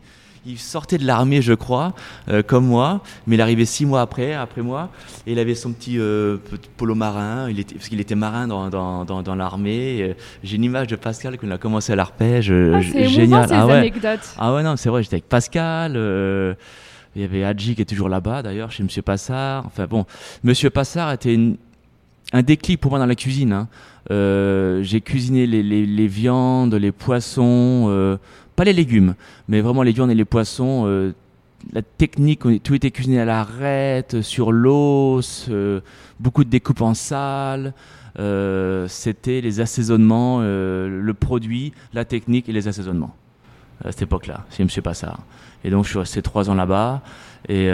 Il sortait de l'armée, je crois, euh, comme moi, mais il arrivait six mois après, après moi, et il avait son petit euh, polo marin, il était, parce qu'il était marin dans, dans, dans, dans l'armée. Euh, J'ai une image de Pascal quand il a commencé à l'arpège, Ah, génial. ces Ah ouais. anecdotes. Ah ouais, non, c'est vrai, j'étais avec Pascal. euh, il y avait Hadji qui est toujours là-bas, d'ailleurs, chez Monsieur Passard. Enfin bon, Monsieur Passard était une- un déclic pour moi dans la cuisine. hein. Euh, J'ai cuisiné les, les- les viandes, les poissons, euh, pas les légumes, mais vraiment les viandes et les poissons. euh, la technique, tout était cuisiné à l'arête, sur l'os, euh, beaucoup de découpes en salle. Euh, C'était les assaisonnements, euh, le produit, la technique et les assaisonnements à cette époque-là, chez Monsieur Passard. Et donc je suis resté trois ans là-bas et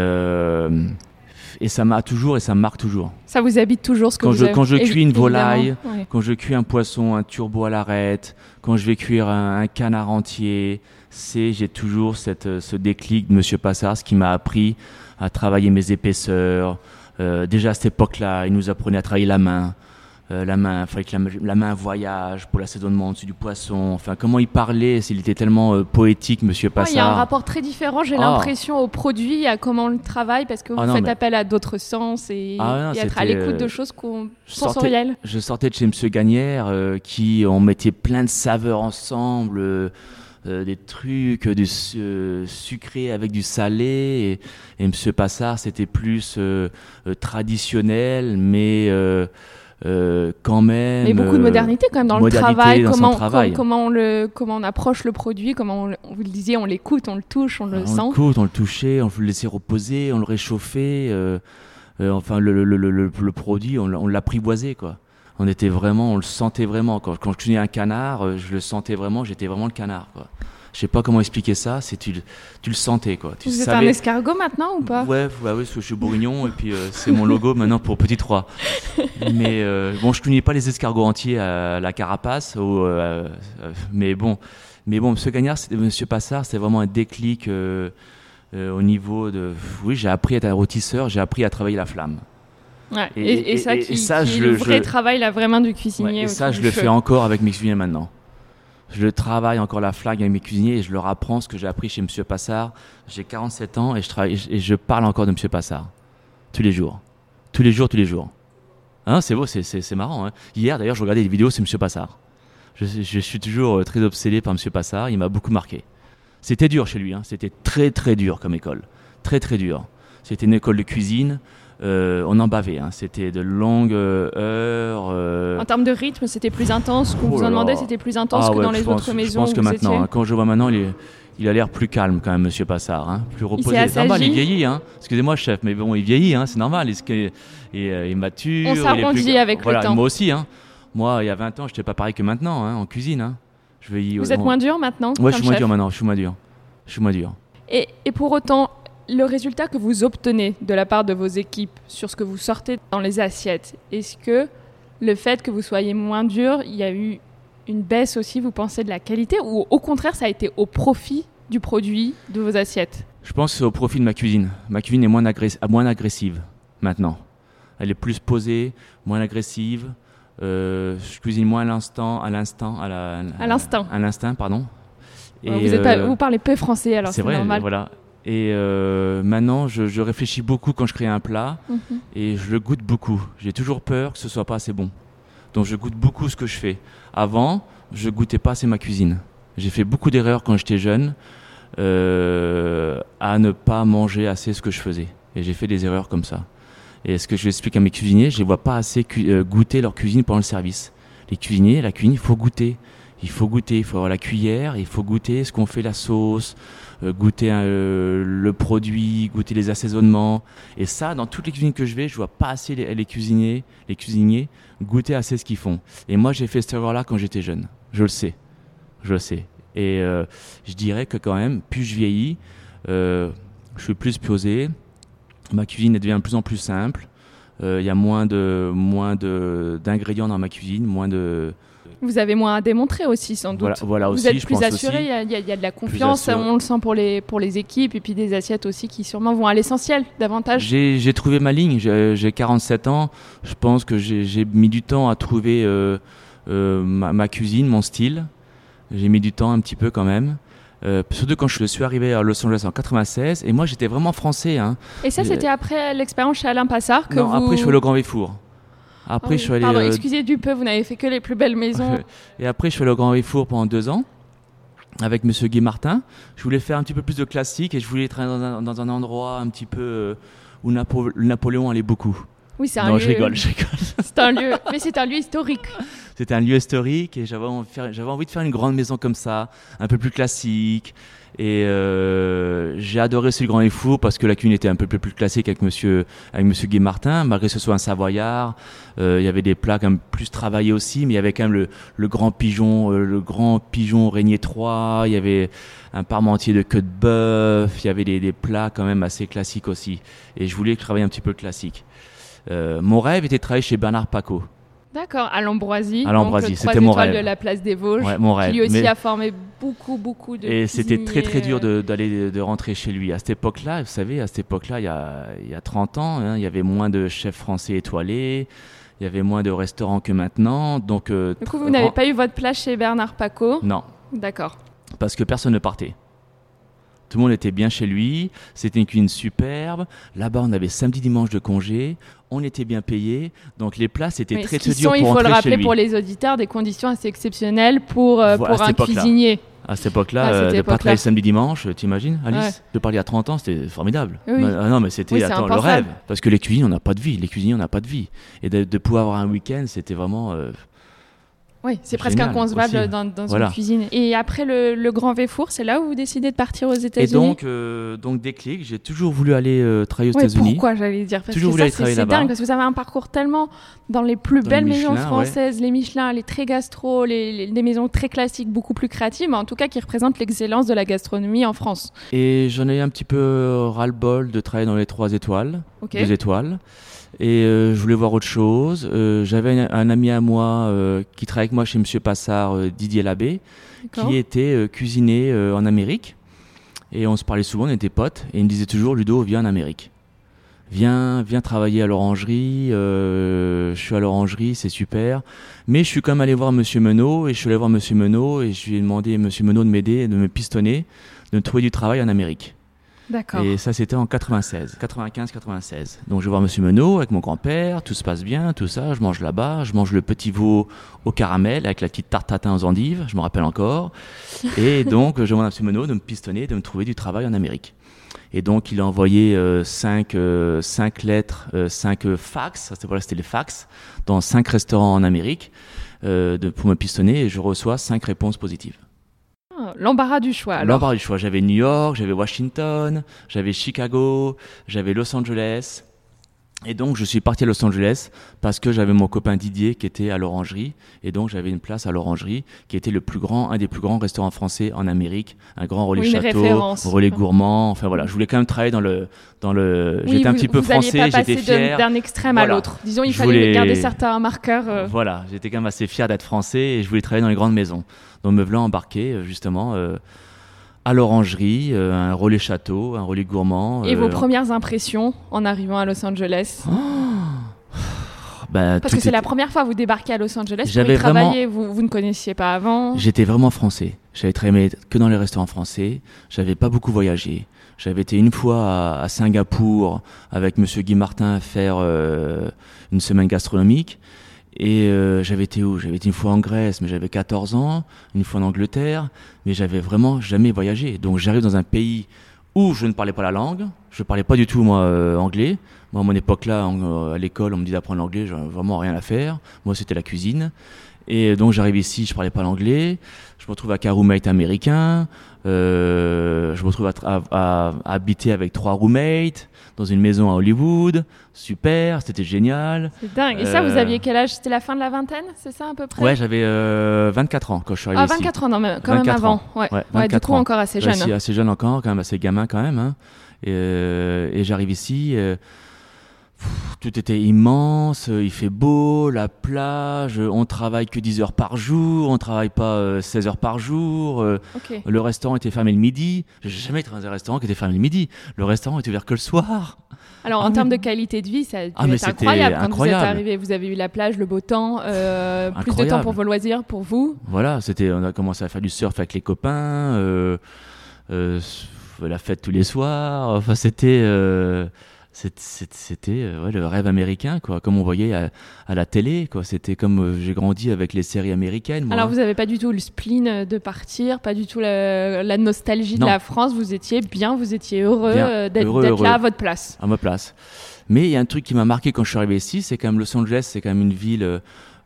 et ça m'a toujours et ça me marque toujours. Ça vous habite toujours ce que Quand vous je- avez- quand je cuis une volaille. Ouais. Quand je cuis un poisson, un turbo à l'arête, quand je vais cuire un, un canard entier, c'est j'ai toujours cette, euh, ce déclic de Monsieur Passard, ce qui m'a appris à travailler mes épaisseurs. Euh, déjà à cette époque-là, il nous apprenait à travailler la main. Euh, la main, fallait que la, la main voyage pour l'assaisonnement dessus du poisson. Enfin, comment il parlait, s'il était tellement euh, poétique, Monsieur Ouais, Il y a un Passard. rapport très différent, j'ai Ah. l'impression, au produit, à comment on le travaille, parce que vous Ah non, faites mais- appel à d'autres sens et, Ah non, et être à l'écoute de euh, choses qu'on- sensorielles. Je sortais de chez Monsieur Gagnère, euh, qui on mettait plein de saveurs ensemble, euh, des trucs, du su- euh, sucré avec du salé. Et, et Monsieur Passard, c'était plus euh, traditionnel, mais euh, quand même. Mais beaucoup de euh, modernité quand même dans le travail, dans comment, travail. com- comment, on le, comment on approche le produit, comment on, vous le disiez, on l'écoute, on le touche, on le on sent. le coûte, on le touchait, on le laissait reposer, on le réchauffait. euh, euh, enfin, le, le, le, le, le produit, on, l'a- on l'apprivoisait, quoi. On était vraiment, on le sentait vraiment. Quand, quand je cuisinais un canard, je le sentais vraiment, j'étais vraiment le canard, quoi. Je sais pas comment expliquer ça, c'est tu, le- tu le sentais, quoi. Tu Vous êtes un escargot maintenant ou pas? Ouais, ouais, ouais, parce que je suis bourguignon et puis euh, c'est mon logo maintenant pour Petit 3. Mais euh, bon, je cuisinais pas les escargots entiers à la carapace, ou, euh, mais bon, mais bon, Monsieur Gagnard, Monsieur Passard, c'est vraiment un déclic au niveau de. Oui, j'ai appris à être un rôtisseur, j'ai appris à travailler la flamme. Ouais. Et- Et, et et- ça, qui, et ça, qui je est le le- vrai je- travail là vraiment du Ouais, cuisinier. et ça, je du le fais encore avec mes cuisiniers maintenant. Je le travaille encore la flag avec mes cuisiniers et je leur apprends ce que j'ai appris chez Monsieur Passard. J'ai 47 ans et je, travaille, et je parle encore de Monsieur Passard. Tous les jours. Tous les jours, tous les jours. Hein, c'est beau, c'est- marrant. hein. Hier, d'ailleurs, je regardais des vidéos sur Monsieur Passard. Je, je suis toujours euh, très obsédé par Monsieur Passard. Il m'a beaucoup marqué. C'était dur chez lui. hein. C'était très, très dur comme école. Très, très dur. C'était une école de cuisine. Euh, on en bavait. hein. C'était de longues heures. euh, En termes de rythme, c'était plus intense. Qu'on Oh vous là en demandait, c'était plus intense Ah que ouais, dans les pense- autres maisons. Je pense que maintenant, étiez hein, quand je vois maintenant, il, est- il a l'air plus calme quand même, Monsieur Passard. hein, plus reposé. C'est normal, il vieillit. Excusez-moi, chef, mais bon, il vieillit, c'est normal. Il, il, euh, il mature. On s'arrondit plus- avec le temps. Moi aussi. Moi, il y a 20 ans, je n'étais pas pareil que maintenant en cuisine. Je vais y- Vous êtes on- moins dur maintenant comme je suis moins dur maintenant. Je suis moins dur. Je suis moins dur. Et, et pour autant, le résultat que vous obtenez de la part de vos équipes sur ce que vous sortez dans les assiettes, est-ce que le fait que vous soyez moins dur, il y a eu une baisse aussi, vous pensez, de la qualité Ou au contraire, ça a été au profit du produit, de vos assiettes? Je pense que c'est au profit de ma cuisine. Ma cuisine est moins, agress- moins agressive maintenant. Elle est plus posée, moins agressive. Euh, je cuisine moins à l'instant, à l'instant, à la- À l'instinct, pardon. vous, êtes pas- euh, vous parlez peu français, alors c'est normal. voilà. Et euh, maintenant, je, je réfléchis beaucoup quand je crée un plat Mhm. et je le goûte beaucoup. J'ai toujours peur que ce soit pas assez bon. Donc je goûte beaucoup ce que je fais. Avant, je goûtais pas assez ma cuisine. J'ai fait beaucoup d'erreurs quand j'étais jeune euh, à ne pas manger assez ce que je faisais. Et j'ai fait des erreurs comme ça. Et ce que je explique à mes cuisiniers, je ne vois pas assez euh, goûter leur cuisine pendant le service. Les cuisiniers, la cuisine, il faut goûter. Il faut goûter, il faut avoir la cuillère, il faut goûter ce qu'on fait la sauce, euh, goûter euh, le produit, goûter les assaisonnements. Et ça, dans toutes les cuisines que je vais, je vois pas assez les, cuisiniers, les cuisiniers goûter assez ce qu'ils font. Et moi, j'ai fait cette erreur-là quand j'étais jeune. Je le sais, je le sais. Et euh, je dirais que quand même, plus je vieillis, je suis plus posé. Ma cuisine devient de plus en plus simple. Il y a moins de moins de d'ingrédients dans ma cuisine, moins de Vous avez moins à démontrer aussi, sans doute. voilà, voilà Vous aussi. êtes plus assuré, il y, a- y y de la confiance, on le sent pour les, pour les équipes, et puis des assiettes aussi qui sûrement vont à l'essentiel davantage. J'ai trouvé ma ligne. J'ai j'ai 47 ans. Je pense que j'ai mis du temps à trouver euh, euh, ma, ma cuisine, mon style. J'ai mis du temps un petit peu quand même. Euh, surtout quand je suis arrivé à Los Angeles en 96. Et moi, j'étais vraiment français. Hein. Et ça, c'était après l'expérience chez Alain Passard que Non, vous... après, je allé au Grand Véfour. Après, oui, je suis allé. Pardon, euh, excusez du peu, vous n'avez fait que les plus belles maisons. Et après, je suis allé au Grand Véfour pendant deux ans avec Monsieur Guy Martin. Je voulais faire un petit peu plus de classique et je voulais travailler dans un, dans un endroit un petit peu euh, où Napo- Napoléon allait beaucoup. Oui, c'est un Non, lieu. je rigole, je rigole. C'est un lieu, mais c'est un lieu historique. C'était un lieu historique et j'avais envie, de faire- une grande maison comme ça, un peu plus classique. Et euh, j'ai adoré aussi le Grand Four parce que la cuisine était un peu plus, classique avec Monsieur, avec Monsieur Guy Martin, malgré que ce soit un Savoyard. Euh, il y avait des plats quand même plus travaillés aussi, mais il y avait quand même le, le grand pigeon, euh, le grand pigeon régné 3. Il y avait un parmentier de queue de bœuf. Il y avait des, des plats quand même assez classiques aussi. Et je voulais travailler un petit peu classique. Euh, mon rêve était de travailler chez Bernard Paco. D'accord, à l'Ambroisie. À l'Ambroisie, c'était mon rêve. de la place des Vosges. Ouais, mon rêve. Qui lui aussi Mais- a formé beaucoup, beaucoup de. Et c'était très très dur de- d'aller de rentrer chez lui. À cette époque-là, vous savez, à cette époque-là, il y a, il y a 30 ans, hein, il y avait moins de chefs français étoilés, il y avait moins de restaurants que maintenant. Donc, euh, Du coup, vous n'avez pas eu votre place chez Bernard Paco. Non, D'accord. parce que personne ne partait. Tout le monde était bien chez lui, c'était une cuisine superbe. Là-bas, on avait samedi, dimanche de congé, on était bien payé, donc les places étaient Mais très très dures pour il faut le rappeler pour les auditeurs, des conditions assez exceptionnelles pour, euh, Voilà, pour un cuisinier. À cette époque-là, cette euh, de pas travailler samedi dimanche, euh, t'imagines, Alice Ouais. De parler à 30 ans, c'était formidable. Oui. Ah non, mais c'était Oui, le rêve. Parce que les cuisines, on n'a pas de vie. Les cuisiniers, on n'a pas de vie. Et de, de pouvoir avoir un week-end, c'était vraiment. euh, Oui, c'est presque inconcevable dans, dans Voilà. une cuisine. Et après le, le Grand Véfour, c'est là où vous décidez de partir aux Et États-Unis donc, euh, donc déclic, j'ai toujours voulu aller euh, travailler aux États-Unis. pourquoi j'allais dire? Parce Toujours que voulu ça, aller c'est travailler c'est là-bas. dingue, parce que vous avez un parcours tellement dans les plus Dans belles les maisons françaises, les Michelin, les très gastro, les, maisons très classiques, beaucoup plus créatives, mais en tout cas qui représentent l'excellence de la gastronomie en France. Et j'en ai un petit peu ras-le-bol de travailler dans les trois étoiles, Ok deux étoiles. Et euh, je voulais voir autre chose. Euh, J'avais un, un ami à moi euh, qui travaille avec moi chez Monsieur Passard, Didier Labbé, qui était cuisinier en Amérique. Et on se parlait souvent, on était potes. Et il me disait toujours, Ludo, viens en Amérique. Viens, viens travailler à l'orangerie. euh, je suis à l'orangerie, c'est super. Mais je suis quand même allé voir Monsieur Menot. Et je suis allé voir Monsieur Menot. Et je lui ai demandé à Monsieur Menot de m'aider, de me pistonner, de me trouver du travail en Amérique. Et ça, c'était en 96, 95-96. Donc, je vais voir Monsieur Menot avec mon grand-père, tout se passe bien, tout ça. Je mange là-bas, je mange le petit veau au caramel avec la petite tarte tatin aux endives, je me rappelle encore. Et donc, je demande à Monsieur Menot de me pistonner, de me trouver du travail en Amérique. Et donc, il a envoyé 5 lettres, 5 fax, à cette époque-là, c'était les fax, dans 5 restaurants en Amérique euh, de, pour me pistonner et je reçois 5 réponses positives. L'embarras du choix. L'embarras du choix. J'avais New York, j'avais Washington, j'avais Chicago, j'avais Los Angeles. Et donc, je suis parti à Los Angeles parce que j'avais mon copain Didier qui était à l'Orangerie. Et donc, j'avais une place à l'Orangerie qui était le plus grand, un des plus grands restaurants français en Amérique. Un grand relais Oui, château, relais gourmand. Enfin, voilà. Je voulais quand même travailler dans le, dans le, Oui, j'étais un petit peu français, j'étais fier. d'un extrême à l'autre. Disons, il Je fallait voulais- garder certains marqueurs. euh, Voilà, j'étais quand même assez fier d'être français et je voulais travailler dans les grandes maisons. Donc me voilà embarqué euh, justement euh, à l'orangerie, euh, un relais château, un relais gourmand. Et euh, vos premières impressions en arrivant à Los Angeles bah, Parce que c'est la première fois que vous débarquez à Los Angeles J'avais vraiment- travailler. Vous, vous ne connaissiez pas avant. J'étais vraiment français. J'avais travaillé que dans les restaurants français. J'avais pas beaucoup voyagé. J'avais été une fois à, à Singapour avec Monsieur Guy Martin faire euh, une semaine gastronomique. Et euh, j'avais été où? J'avais été une fois en Grèce, mais j'avais 14 ans. Une fois en Angleterre, mais j'avais vraiment jamais voyagé. Donc j'arrive dans un pays où je ne parlais pas la langue. Je parlais pas du tout moi euh, anglais. Moi à mon époque là, en- euh, à l'école, on me dit d'apprendre l'anglais. J'avais vraiment rien à faire. Moi c'était la cuisine. Et donc j'arrive ici, je parlais pas l'anglais. Je me retrouve un roommate américain. Euh, je me retrouve à, à- à habiter avec trois roommates dans une maison à Hollywood. Super, c'était génial. C'est dingue. Et ça, vous Euh, aviez quel âge? C'était la fin de la vingtaine, c'est ça à peu près? Ouais, j'avais euh, 24 ans quand je suis arrivé Ah, ici. 24 ans, non, mais quand même 24 avant. ans. Ouais. Ouais, Ouais, du 24 coup, ans. encore assez Ouais, jeune. si, assez jeune encore, quand même assez gamin quand même. hein. Et, euh, et j'arrive ici. Euh, Tout était immense, euh, il fait beau, la plage, euh, on travaille que 10 heures par jour, on travaille pas euh, 16 heures par jour. euh. Le restaurant était fermé le midi. J'ai jamais été dans un restaurant qui était fermé le midi. Le restaurant était ouvert que le soir. Alors, Ah en termes de qualité de vie, ça a dû Ah, être incroyable quand incroyable. vous êtes arrivé. Vous avez eu la plage, le beau temps, euh, plus de temps pour vos loisirs, pour vous. Voilà, c'était, on a commencé à faire du surf avec les copains, euh, euh, la fête tous les soirs. Enfin, c'était, euh, c'était euh, ouais, le rêve américain, quoi, comme on voyait à, à la télé, quoi. C'était comme euh, j'ai grandi avec les séries américaines. Moi. Alors, vous n'avez pas du tout le spleen euh, de partir, pas du tout la, la nostalgie Non. de la France. Vous étiez bien, vous étiez heureux euh, d'être là à votre place. à ma place. Mais il y a un truc qui m'a marqué quand je suis arrivé ici, c'est quand même Los Angeles, c'est quand même une ville. euh,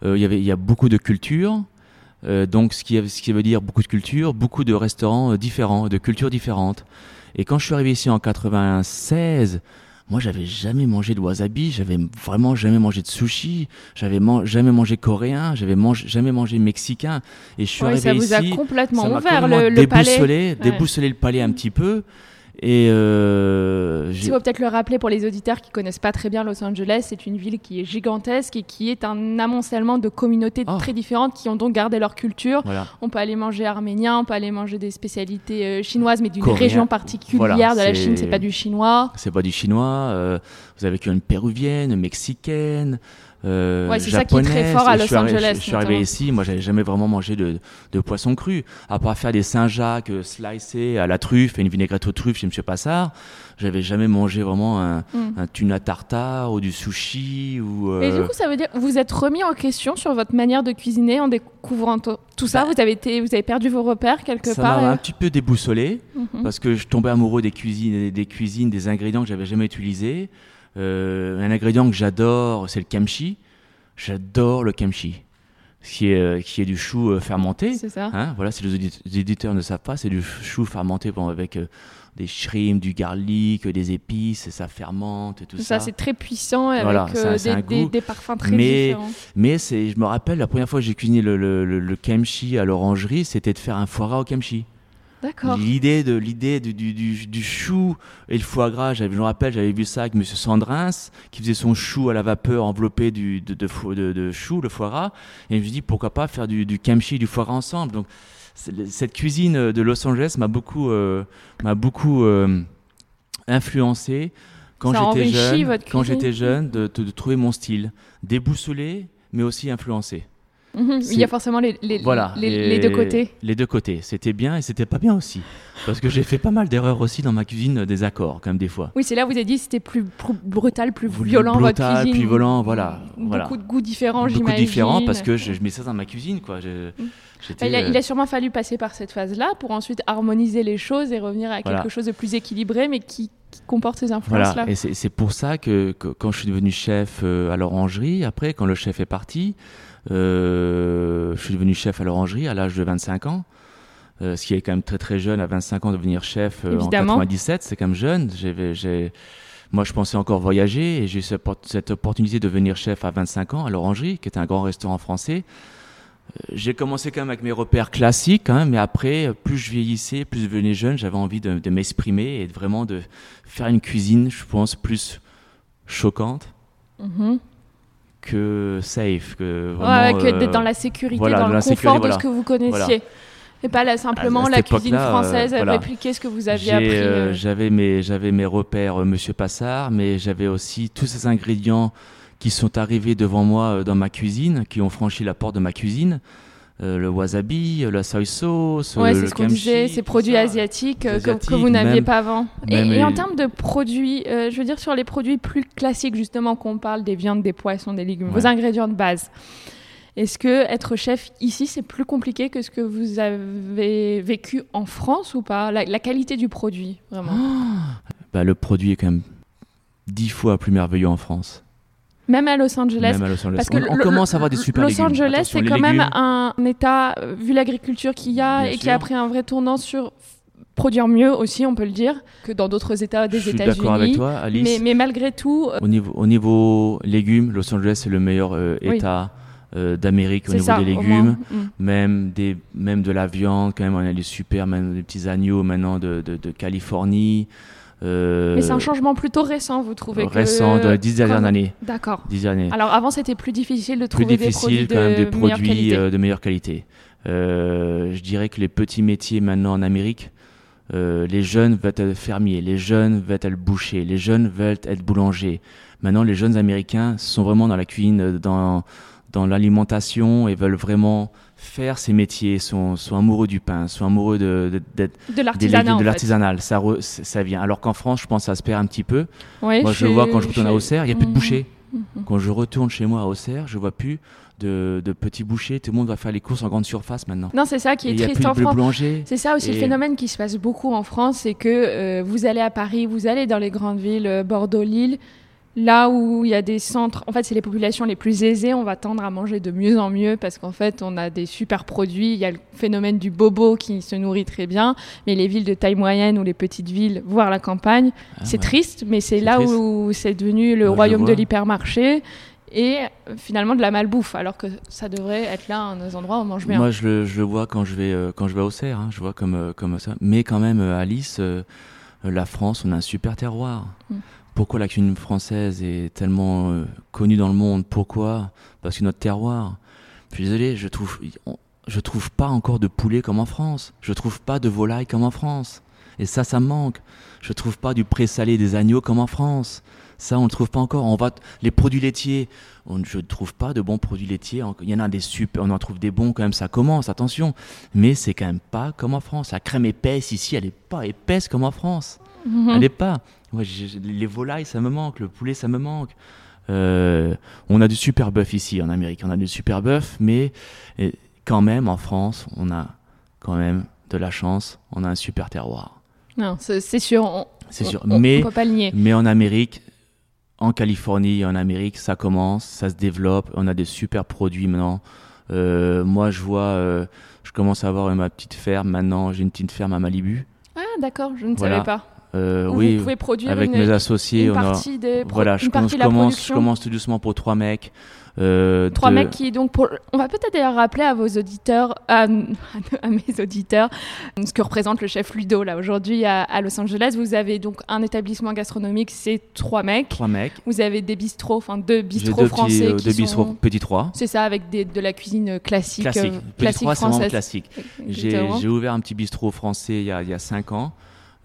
il y avait, il y a beaucoup de culture. donc, ce qui, ce qui veut dire beaucoup de culture, beaucoup de restaurants différents, de cultures différentes. Et quand je suis arrivé ici en 96, moi, j'avais jamais mangé de wasabi, j'avais vraiment jamais mangé de sushi, j'avais man- jamais mangé coréen, j'avais mangé- jamais mangé mexicain. Et je suis arrivé ça vous a ici, complètement ça ouvert complètement le, le palais. déboussolé, Ouais. déboussolé le palais un petit peu. Et euh, Il faut peut-être le rappeler pour les auditeurs qui connaissent pas très bien Los Angeles, c'est une ville qui est gigantesque et qui est un amoncellement de communautés Oh. très différentes qui ont donc gardé leur culture. voilà. On peut aller manger arménien, on peut aller manger des spécialités euh, chinoises, mais d'une région particulière Voilà, de la Chine, c'est pas du chinois. C'est pas du chinois. euh, vous avez une péruvienne, mexicaine. Euh, Ouais, c'est ça qui est très fort à je Los suis arri- Angeles, Je, je suis arrivé ici, moi j'avais jamais vraiment mangé de, de poisson cru, à part faire des Saint-Jacques euh, slicés à la truffe et une vinaigrette aux truffes chez Monsieur Passard. J'avais jamais mangé vraiment un, Mm. un tuna tartare ou du sushi ou. Et euh, du coup, ça veut dire que vous êtes remis en question sur votre manière de cuisiner en découvrant to- tout ça? Bah, vous avez été, vous avez perdu vos repères quelque ça part. m'a euh, un petit peu déboussolé. mhm. parce que je tombais amoureux des cuisines, des cuisines, des ingrédients que j'avais jamais utilisés. Euh, un ingrédient que j'adore, c'est le kimchi. J'adore le kimchi, qui est, euh, qui est du chou euh, fermenté. C'est ça. Hein, voilà, si les éditeurs ne savent pas, c'est du chou fermenté avec euh, des shrimp, du garlic, des épices, et ça fermente et tout ça, ça. c'est très puissant avec Voilà, euh, des, parfums très Mais- différents. Mais je me rappelle, la première fois que j'ai cuisiné le, le, le, le kimchi à l'orangerie, c'était de faire un foie gras au kimchi. D'accord. L'idée de l'idée du, du, du, du chou et le foie gras, je me rappelle, j'avais vu ça avec Monsieur Sandrins qui faisait son chou à la vapeur enveloppé de, de, fo- de, de chou, le foie gras. Et je me suis dit pourquoi pas faire du, du kimchi et du foie gras ensemble. Donc cette cuisine de Los Angeles m'a beaucoup euh, m'a beaucoup euh, influencé quand j'étais jeune, quand cuisine. j'étais jeune de, de, de trouver mon style déboussolé mais aussi influencé. Mhm. Il y a forcément les, les, Voilà. les, deux côtés. Les deux côtés. C'était bien et c'était pas bien aussi. Parce que j'ai fait pas mal d'erreurs aussi dans ma cuisine, euh, des accords, quand même, des fois. Oui, c'est là où vous avez dit que c'était plus, brutal, plus violent votre brutal, cuisine. plus violent, voilà, Beaucoup voilà. de goûts différents, Beaucoup j'imagine. différents parce que je, je mets ça dans ma cuisine, quoi. Je- j'étais, Il a, euh, il a sûrement fallu passer par cette phase-là pour ensuite harmoniser les choses et revenir à quelque chose de plus équilibré, mais qui, qui comporte ces Voilà, influences-là. et c'est pour ça que, que quand je suis devenu chef euh, à l'orangerie, après, quand le chef est parti, je suis devenu chef à l'orangerie à l'âge de 25 ans. Euh, ce qui est quand même très très jeune à 25 ans de devenir chef euh, en Évidemment. 97, c'est quand même jeune. J'ai- moi, je pensais encore voyager et j'ai eu cette, oppo- cette opportunité de devenir chef à 25 ans à l'Orangerie, qui est un grand restaurant français. Euh, J'ai commencé quand même avec mes repères classiques, hein, mais après, euh, plus je vieillissais, plus je devenais jeune, j'avais envie de, de m'exprimer et de vraiment de faire une cuisine, je pense, plus choquante Mhm. Que safe. Que Ouais, vraiment, que euh, d'être dans la sécurité, voilà, dans le confort sécurité, de ce que vous connaissiez. Voilà. Et pas là, simplement À- à la cuisine euh, française, voilà. répliquer ce que vous aviez appris. euh, euh. J'avais mes, j'avais mes repères, euh, Monsieur Passard, mais j'avais aussi tous ces ingrédients qui sont arrivés devant moi euh, dans ma cuisine, qui ont franchi la porte de ma cuisine. Euh, le wasabi, euh, la soy sauce, Ouais, euh, c'est le ce qu'on kimchi, disait, ces produits ça. asiatiques, que- vous n'aviez pas avant. Et, en termes de produits, euh, je veux dire sur les produits plus classiques, justement, qu'on parle des viandes, des poissons, des légumes, Ouais. vos ingrédients de base. Est-ce que être chef ici, c'est plus compliqué que ce que vous avez vécu en France ou pas? La, la qualité du produit, vraiment. Bah, le produit est quand même dix fois plus merveilleux en France. Même à Los Angeles. Même à Los Angeles. Parce que on, commence à avoir des super Los légumes. Angeles, c'est quand même un État, euh, vu l'agriculture qu'il y a Bien et qui a pris un vrai tournant sur produire mieux aussi, on peut le dire, que dans d'autres États des Je suis États-Unis. d'accord avec toi, Alice. Mais, mais malgré tout, euh, Au niveau, au niveau légumes, Los Angeles est le meilleur euh, Oui. État euh, d'Amérique au c'est niveau ça. des légumes. Mm. Même, des, même de la viande, quand même, on a des super, même des petits agneaux maintenant de, de, de Californie. Mais c'est un changement plutôt récent, vous trouvez Récent, de dix dernières années. D'accord. Dix années. Alors avant, c'était plus difficile de trouver des produits quand même de des produits meilleure de meilleure qualité. je dirais que les petits métiers maintenant en Amérique, les jeunes veulent être fermiers, les jeunes veulent être bouchers, les jeunes veulent être boulangers. Maintenant, les jeunes Américains sont vraiment dans la cuisine, dans, dans l'alimentation et veulent vraiment faire ces métiers, sont, sont amoureux du pain, sont amoureux de, de, de l'artisanal. Ça, ça vient. Alors qu'en France, je pense que ça se perd un petit peu. moi, je, vois quand je retourne à Auxerre, il n'y a plus de mhm. bouchers. Mhm. Quand je retourne chez moi à Auxerre, je vois plus de, de, petits bouchers. Tout le monde va faire les courses en grande surface maintenant. Non, c'est ça qui est triste en France. C'est ça aussi le phénomène qui se passe beaucoup en France, c'est que euh, vous allez à Paris, vous allez dans les grandes villes, euh, Bordeaux, Lille, Là où il y a des centres, en fait, c'est les populations les plus aisées, on va tendre à manger de mieux en mieux parce qu'en fait, on a des super produits. Il y a le phénomène du bobo qui se nourrit très bien, mais les villes de taille moyenne ou les petites villes, voire la campagne, ah c'est triste, mais c'est là où c'est devenu le royaume de l'hypermarché et euh, finalement de la malbouffe, alors que ça devrait être là un des endroits où on mange bien. Moi, je le, je le vois quand je vais, euh, quand je vais au Cerf, hein, je vois comme, euh, comme ça. Mais quand même, Alice, la France, on a un super terroir. Mm pourquoi la cuisine française est tellement euh, connue dans le monde? Pourquoi? Parce que notre terroir. Je suis désolé, je trouve, je trouve pas encore de poulet comme en France. Je trouve pas de volaille comme en France. Et ça, ça me manque. Je trouve pas du présalé des agneaux comme en France. Ça, on ne trouve pas encore. On va les produits laitiers. On, je ne trouve pas de bons produits laitiers. Il y en a des super, on en trouve des bons quand même. Ça commence, attention. Mais c'est quand même pas comme en France. La crème épaisse ici, elle est pas épaisse comme en France. Mhm. Elle n'est pas. Les volailles, ça me manque. Le poulet, ça me manque. Euh, on a du super bœuf ici en Amérique. On a du super bœuf, mais quand même en France, on a quand même de la chance. On a un super terroir. Non, c'est sûr. C'est sûr. mais, peut pas le nier. mais en Amérique, en Californie, en Amérique, ça commence, ça se développe. On a des super produits maintenant. Euh, moi, je vois, euh, je commence à avoir ma petite ferme maintenant. J'ai une petite ferme à Malibu. Ah, d'accord, je ne savais pas. Euh, oui, vous pouvez produire avec mes associés, on partie des voilà, je, commence, je commence tout doucement pour trois mecs. Euh, trois mecs qui donc pour... on va peut-être d'ailleurs rappeler à vos auditeurs, à, mes auditeurs, ce que représente le chef Ludo là aujourd'hui à, Los Angeles. Vous avez donc un établissement gastronomique, c'est trois mecs. Trois mecs. Vous avez des bistrots, enfin deux bistrots français petits, qui deux bistrots petits trois. C'est ça, avec des, de la cuisine classique. Classique. Euh, classique française. classique. J'ai ouvert un petit bistrot français il y a, il y a cinq ans.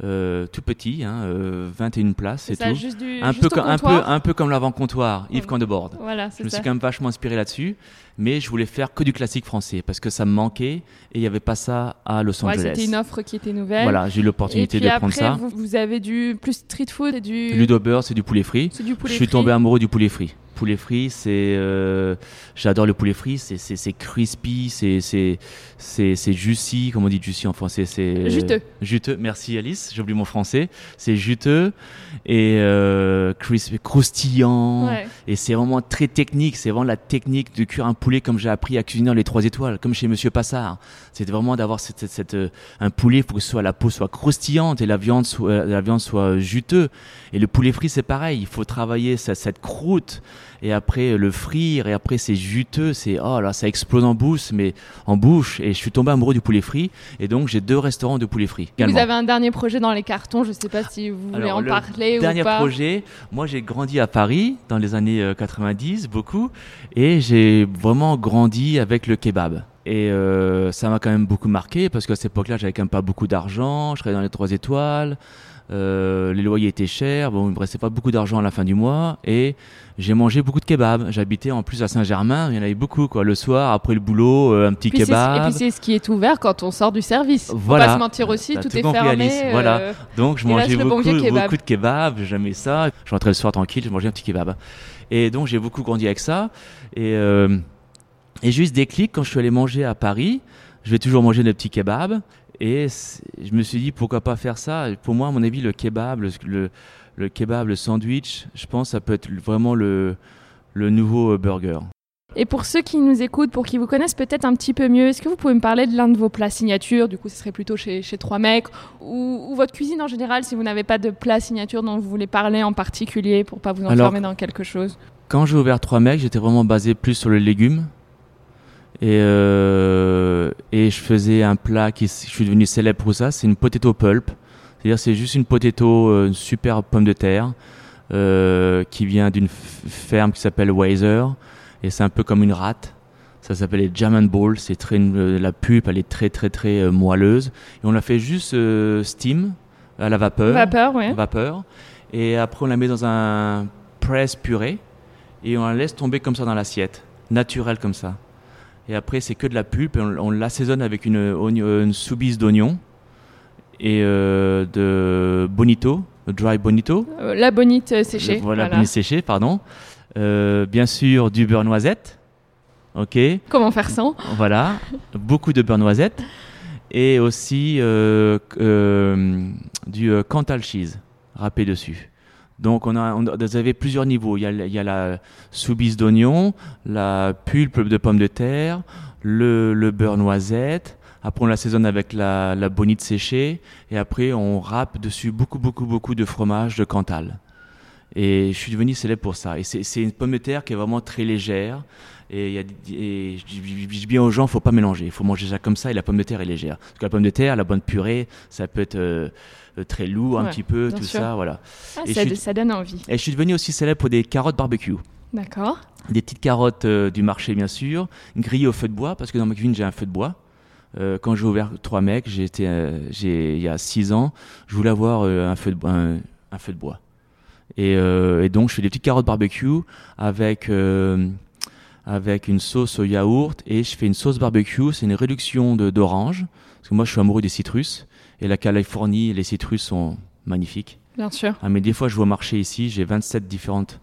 Euh, tout petit, hein, 21 euh, places et tout. un, peu un, peu, un peu comme l'avant-comptoir, Yves Candebord. Voilà, je me suis quand même vachement inspiré là-dessus, mais je voulais faire que du classique français parce que ça me manquait et il n'y avait pas ça à Los Angeles. C'était une offre qui était nouvelle. Voilà, j'ai eu l'opportunité de prendre ça. Vous, vous avez du plus street food et du. Ludo c'est du poulet frit. Du poulet je suis tombé amoureux du poulet frit poulet frit, c'est, euh, j'adore le poulet frit, c'est, c'est, crispy, c'est, c'est, c'est, c'est juicy, comme on dit juicy en français, c'est juteux. Juteux. Merci Alice, j'ai oublié mon français. C'est juteux et euh, crispy, croustillant. Et c'est vraiment très technique. C'est vraiment la technique de cuire un poulet comme j'ai appris à cuisiner dans les trois étoiles, comme chez Monsieur Passard. C'est vraiment d'avoir cette, cette, euh, un poulet, pour que soit la peau soit croustillante et la viande soit, la viande soit juteuse. Et le poulet frit, c'est pareil. Il faut travailler cette croûte et après le frire et après c'est juteux, c'est oh là ça explose en bouche mais en bouche et je suis tombé amoureux du poulet frit et donc j'ai deux restaurants de poulet frit. Vous avez un dernier projet dans les cartons, je sais pas si vous voulez en parler ou pas. Dernier projet, moi j'ai grandi à Paris dans les années 90 euh, beaucoup et j'ai vraiment grandi avec le kebab. Et euh, ça m'a quand même beaucoup marqué parce qu'à cette époque-là, j'avais quand même pas beaucoup d'argent, je travaillais dans les trois étoiles. Euh, les loyers étaient chers, bon, il me restait pas beaucoup d'argent à la fin du mois et j'ai mangé beaucoup de kebabs. J'habitais en plus à Saint-Germain, il y en avait beaucoup quoi. Le soir, après le boulot, euh, un petit kebab. Et puis c'est ce qui est ouvert quand on sort du service. Voilà. Faut pas se mentir aussi, tout, est fermé. Voilà. Euh, Donc je mangeais beaucoup, beaucoup de kebabs, j'aimais ça. Je rentrais le soir tranquille, je mangeais un petit kebab. Et donc j'ai beaucoup grandi avec ça. Et, et juste des clics quand je suis allé manger à Paris. Je vais toujours manger des petits kebabs. Et je me suis dit, pourquoi pas faire ça? Pour moi, à mon avis, le kebab, le, le, kebab, le sandwich, je pense que ça peut être vraiment le, le nouveau euh, burger. Et pour ceux qui nous écoutent, pour qui vous connaissent peut-être un petit peu mieux, est-ce que vous pouvez me parler de l'un de vos plats signature Du coup, ce serait plutôt chez, chez Trois Mecs ou, votre cuisine en général, si vous n'avez pas de plat signature dont vous voulez parler en particulier pour pas vous enfermer dans quelque chose? Quand j'ai ouvert Trois Mecs, j'étais vraiment basé plus sur le légume. Et, euh, et je faisais un plat qui je suis devenu célèbre pour ça, c'est une potato pulp. C'est-à-dire c'est juste une potato, euh, une super pomme de terre euh, qui vient d'une ferme qui s'appelle Weiser et c'est un peu comme une rate. Ça s'appelle les German Balls. C'est très la pulpe, elle est très très très euh, moelleuse et on la fait juste steam à la vapeur. Vapeur, oui. vapeur. Et après, on la met dans un press purée et on la laisse tomber comme ça dans l'assiette, naturelle comme ça. Et après, c'est que de la pulpe on, on l'assaisonne avec une, oignon- une soubise d'oignon et euh, de bonito, dry bonito. Euh, La bonite euh, séchée. Voilà, bonito séché, pardon. Euh, bien sûr, du beurre noisette. Ok, Comment faire sans? Voilà, beaucoup de beurre noisette et aussi euh, euh, du euh, Cantal cheese râpé dessus. Donc on a, on a- vous avez plusieurs niveaux. Il y a, il y a la soubise d'oignon, la pulpe de pommes de terre, le, le beurre noisette. Après on l'assaisonne avec la, la bonite séchée et après on râpe dessus beaucoup beaucoup beaucoup de fromage de Cantal. Et je suis devenu célèbre pour ça. Et c'est une pomme de terre qui est vraiment très légère. Et, y a, et je, dis- je dis bien aux gens, faut pas mélanger. Il faut manger ça comme ça et la pomme de terre est légère. Parce que la pomme de terre, la bonne purée, ça peut être euh, très lourd un petit peu, tout sûr. ça, voilà. Ah, Et ça, je suis- ça donne envie. Et je suis devenu aussi célèbre pour des carottes barbecue. D'accord. Des petites carottes euh, du marché, bien sûr, grillées au feu de bois, parce que dans ma cuisine, j'ai un feu de bois. Euh, quand j'ai ouvert Trois Mecs, euh, j'ai, il y a six ans, je voulais avoir euh, un, feu de, bois- un, un feu de bois. Et, euh, et donc, je fais des petites carottes barbecue avec, euh, avec une sauce au yaourt et je fais une sauce barbecue. C'est une réduction de, d'orange, parce que moi, je suis amoureux des citrus. Et la Californie, les citrus sont magnifiques. Bien sûr. Ah, mais des fois, je vais au marché ici, j'ai 27 différentes.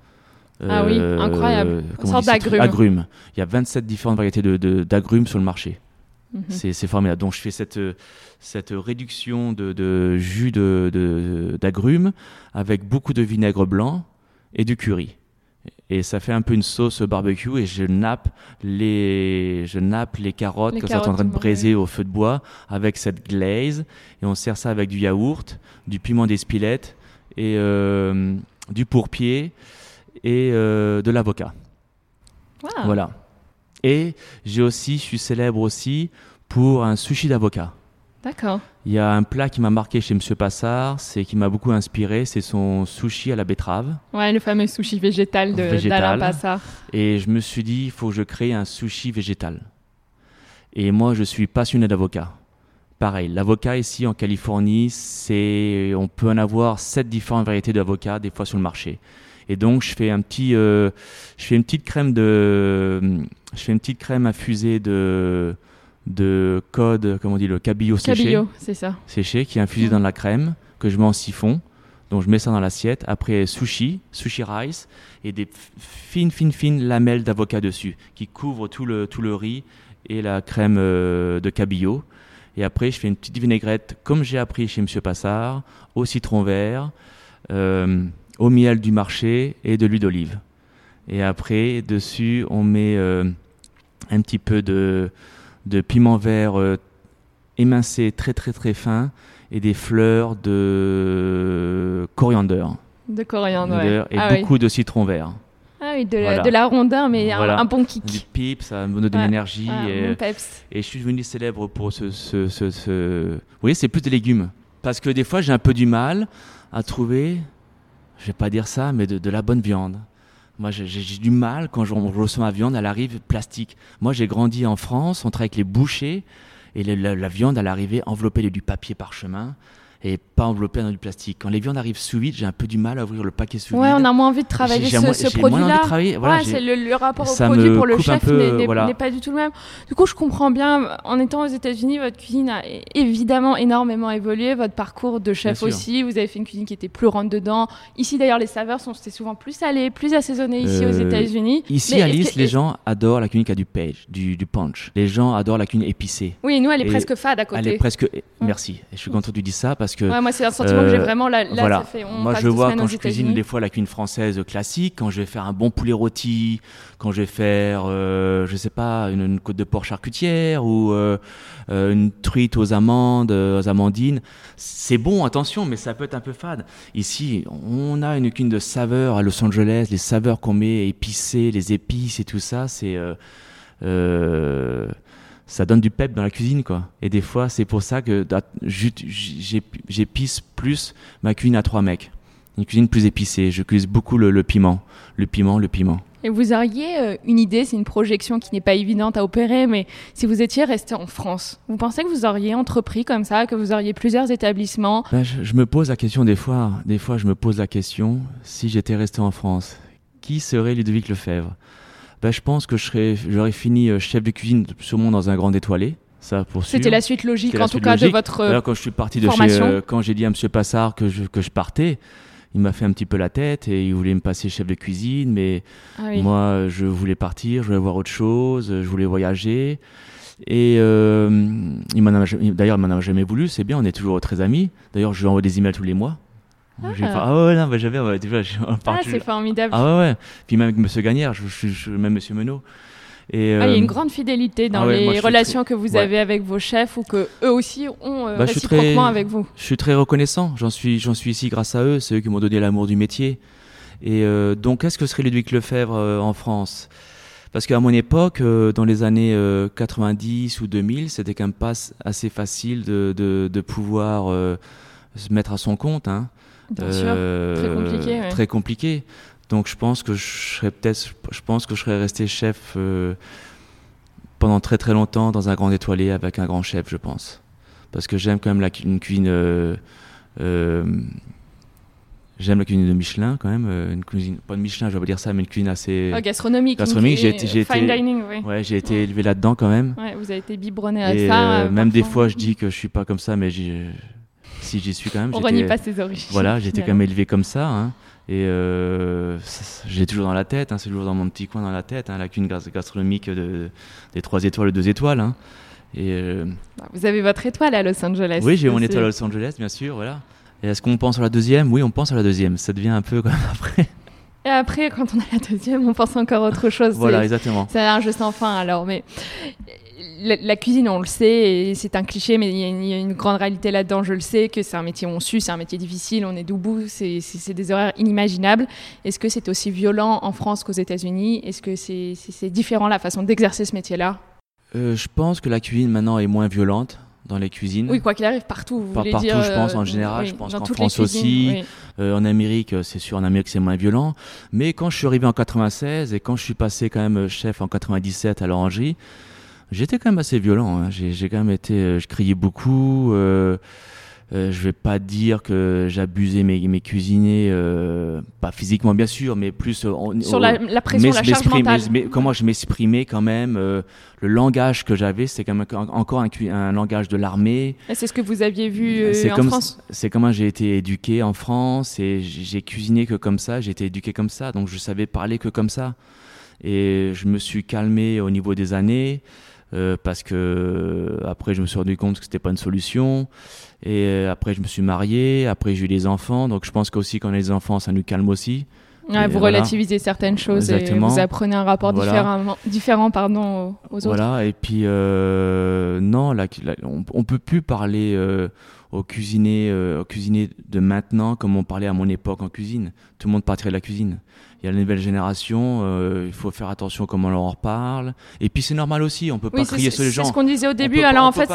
Ah oui, incroyable. comment on Sorte d'agrumes. agrumes. Il y a 27 différentes variétés de, de- d'agrumes sur le marché. Mhm. C'est, c'est formidable. Donc, je fais cette, euh, cette réduction de, de jus de- d'agrumes avec beaucoup de vinaigre blanc et du curry. Et ça fait un peu une sauce barbecue et je nappe les, je nappe les carottes Les que sont en train de braiser au feu de bois avec cette glaze. Et on sert ça avec du yaourt, du piment d'Espilette et euh, du pourpier et euh, de l'avocat. Voilà. Et j'ai aussi, je suis célèbre aussi pour un sushi d'avocat. D'accord. Il y a un plat qui m'a marqué chez Monsieur Passard, c'est qui m'a beaucoup inspiré, c'est son sushi à la betterave. Ouais, le fameux sushi végétal de Végétal. d'Alain Passard. Et je me suis dit, il faut que je crée un sushi végétal. Et moi, je suis passionné d'avocat. Pareil, l'avocat ici en Californie, c'est, on peut en avoir sept différentes variétés d'avocats des fois sur le marché. Et donc, je fais un petit, euh, je fais une petite crème de, je fais une petite crème infusée de, de code, comment on dit, le cabillaud séché Cabillaud, c'est ça. séché qui est infusé Mm. dans la crème que je mets en siphon. Donc je mets ça dans l'assiette. Après sushi, sushi rice et des fines, fines, fines lamelles d'avocat dessus qui couvrent tout le, tout le riz et la crème euh, de cabillaud. Et après, je fais une petite vinaigrette comme j'ai appris chez Monsieur Passard, au citron vert, euh, au miel du marché et de l'huile d'olive. Et après, dessus, on met euh, un petit peu de, de piment vert euh, émincé très très très fin et des fleurs de coriandre De coriandre, ouais. Et ah, oui. beaucoup de citron vert. Ah oui, de la, Voilà. de la rondeur, mais un- Voilà. un, bon Du kick. pip, ça me donne de Ouais. l'énergie. Ah, et, et je suis devenu célèbre pour ce, ce, ce, ce- Vous voyez, c'est plus des légumes. Parce que des fois, j'ai un peu du mal à trouver, je vais pas dire ça, mais de, de la bonne viande. Moi, j'ai du mal quand je reçois ma viande, elle arrive plastique. Moi, j'ai grandi en France, on travaille avec les bouchers, et la viande, elle arrivait enveloppée de du papier parchemin et pas enveloppée dans du plastique. Quand les viandes arrivent sous vide, j'ai un peu du mal à ouvrir le paquet sous Ouais, vide. on a moins envie de travailler ce, ce produit-là. voilà, ouais, c'est le, le rapport au produit pour le chef n'est voilà. pas du tout le même. Du coup, je comprends bien. En étant aux États-Unis, votre cuisine a évidemment énormément évolué. Votre parcours de chef Bien sûr. aussi. Vous avez fait une cuisine qui était plus rentre dedans. Ici, d'ailleurs, les saveurs sont souvent plus salées, plus assaisonnées ici aux Euh, États-Unis. Ici, Mais à que- les gens adorent la cuisine qui a du page, du, du punch. Les gens adorent la cuisine épicée. Oui, nous, elle est Et presque fade à côté. Elle est presque. Merci. Et je suis content que tu dis ça parce que. Ouais, moi, c'est un sentiment que j'ai Euh, vraiment là. là voilà. ça fait, on Moi, je vois quand je cuisine des fois la cuisine française classique, quand je vais faire un bon poulet rôti, quand je vais faire, euh, je sais pas, une, une côte de porc charcutière ou euh, euh, une truite aux amandes, aux amandines. C'est bon, attention, mais ça peut être un peu fade. Ici, on a une cuisine de saveurs à Los Angeles, les saveurs qu'on met épicées, les épices et tout ça, c'est. euh, ça donne du pep dans la cuisine, quoi. Et des fois, c'est pour ça que j'épice plus ma cuisine à trois mecs. Une cuisine plus épicée. Je cuisine beaucoup le, piment. Le piment, le piment. Et vous auriez euh, une idée, c'est une projection qui n'est pas évidente à opérer, mais si vous étiez resté en France, vous pensez que vous auriez entrepris comme ça, que vous auriez plusieurs établissements? Ben, je, me pose la question des fois, des fois je me pose la question, si j'étais resté en France, qui serait Ludovic Lefebvre? Ben, Je pense que j'aurais fini euh, chef de cuisine sûrement dans un grand étoilé. Ça, pour C'était la suite logique, en tout cas, de votre Alors, quand je suis parti de chez, euh, quand j'ai dit à M. Passard que je, que je partais, il m'a fait un petit peu la tête et il voulait me passer chef de cuisine, mais ah moi, je voulais partir, je voulais voir autre chose, je voulais voyager. Et euh, d'ailleurs, il m'en a jamais voulu, c'est bien, on est toujours très amis. D'ailleurs, je lui envoie des emails tous les mois. Ah, ah ouais, non, bah, j'avais, ah, c'est formidable. Ah ouais, ouais. Puis même avec M. Gagnère, je, je, même M. Menot. Et, ah, il y a une euh, grande fidélité dans ah les relations que vous avez avec vos chefs ou que eux aussi ont euh, bah, réciproquement avec vous. Je suis très reconnaissant. J'en suis, j'en suis ici grâce à eux. C'est eux qui m'ont donné l'amour du métier. Et euh, donc, qu'est-ce que serait Ludwig Lefebvre en France? Parce qu'à mon époque, dans les années 90 ou 2000, c'était quand même pas assez facile de, de, de pouvoir se mettre à son compte. Hein. Bien sûr. Très compliqué. Très compliqué. Donc je pense que je serais peut-être, je pense que je serais resté chef euh, pendant très très longtemps dans un grand étoilé avec un grand chef, je pense, parce que j'aime quand même la, une cuisine. Euh, euh, j'aime la cuisine de Michelin quand même, une cuisine pas de Michelin, je vais pas dire ça, mais une cuisine assez oh, gastronomique. Gastronomique, j'ai été, j'ai été, dining, oui. ouais, j'ai été élevé là-dedans quand même. Ouais, vous avez été biberonné à ça. même des fois, je dis que je suis pas comme ça, mais si j'y suis quand même. On renie pas ses origines. Voilà, j'étais quand même élevé comme ça. Hein. Et euh, j'ai toujours dans la tête, hein, c'est toujours dans mon petit coin dans la tête, hein, la cuisine gastronomique de, des 3 étoiles et 2 étoiles. Hein. Et, euh, bah, Vous avez votre étoile à Los Angeles. Oui, j'ai mon étoile à Los Angeles, bien sûr. Voilà. Et est-ce qu'on pense à la deuxième? Oui, on pense à la deuxième. Ça devient un peu comme après. Et après, quand on a la deuxième, on pense encore à autre chose. voilà, exactement. C'est un jeu sans fin alors. Mais la, cuisine, on le sait, c'est un cliché, mais il y, a une grande réalité là-dedans, je le sais, que c'est un métier où on suit, c'est un métier difficile, on est debout, c'est des horaires inimaginables. Est-ce que c'est aussi violent en France qu'aux États-Unis? Est-ce que c'est différent la façon d'exercer ce métier-là? Euh, Je pense que la cuisine maintenant est moins violente dans les cuisines. Oui, quoi qu'il arrive, partout. Vous partout, je pense, en euh, général. je pense qu'en France aussi. Euh, en Amérique, c'est sûr, en Amérique, c'est moins violent. Mais quand je suis arrivé en 96 et quand je suis passé quand même chef en 97 à l'Orangerie, J'étais quand même assez violent. Hein. J'ai quand même été, euh, je criais beaucoup. Euh, euh, je vais pas dire que j'abusais mes, mes cuisiniers, euh, pas physiquement bien sûr, mais plus euh, sur la, la, pression, la charge mentale. Mais, comment je m'exprimais quand même, le langage que j'avais, c'est quand même encore un, un langage de l'armée. C'est ce que vous aviez vu en comme, France? C'est comment j'ai été éduqué en France et j'ai cuisiné que comme ça, j'ai été éduqué comme ça, donc je savais parler que comme ça. Et je me suis calmé au niveau des années. Euh, parce que euh, après je me suis rendu compte que c'était pas une solution. Et euh, après je me suis marié. Après j'ai eu des enfants. Donc je pense qu'aussi quand on a des enfants ça nous calme aussi. Vous relativisez certaines choses et vous apprenez un rapport différent, différent pardon, aux autres. Voilà, et puis non, là, on, on, peut plus parler aux cuisiniers, aux cuisiniers de maintenant comme on parlait à mon époque en cuisine. Tout le monde partirait de la cuisine il y a la nouvelle génération, euh, il faut faire attention comment on leur parle. Et puis c'est normal aussi, on peut pas crier sur les gens. C'est ce qu'on disait au début. Alors en fait,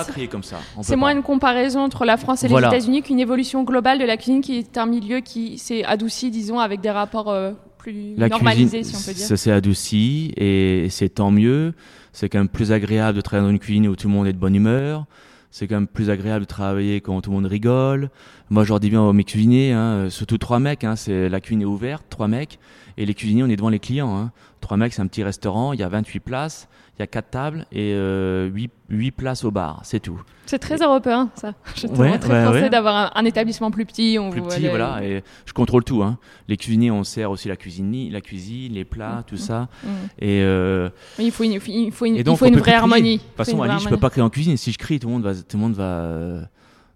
c'est moins une comparaison entre la France et les États-Unis qu'une évolution globale de la cuisine qui est un milieu qui s'est adouci, disons, avec des rapports euh, plus normalisés, si on peut dire. Ça s'est adouci et c'est tant mieux. C'est quand même plus agréable de travailler dans une cuisine où tout le monde est de bonne humeur c'est quand même plus agréable de travailler quand tout le monde rigole. Moi, je leur dis bien aux mes cuisiniers, hein, surtout trois mecs, hein, c'est la cuisine est ouverte, trois mecs. Et les cuisiniers, on est devant les clients. Hein. Trois mecs, c'est un petit restaurant, il y a 28 places, il y a quatre tables et euh, 8, 8, places au bar, c'est tout. C'est très européen, ça. Je trouve ouais, très français d'avoir un, établissement plus petit. On plus petit, voilà. Et je contrôle tout. Hein. Les cuisiniers, on sert aussi la cuisine, la cuisine, les plats, mmh. tout ça. Mmh. Et euh... il faut une, il faut une, il faut une vraie harmonie. De toute façon, Alice, je peux pas crier en cuisine. Si je crie, tout le monde va, tout le monde va,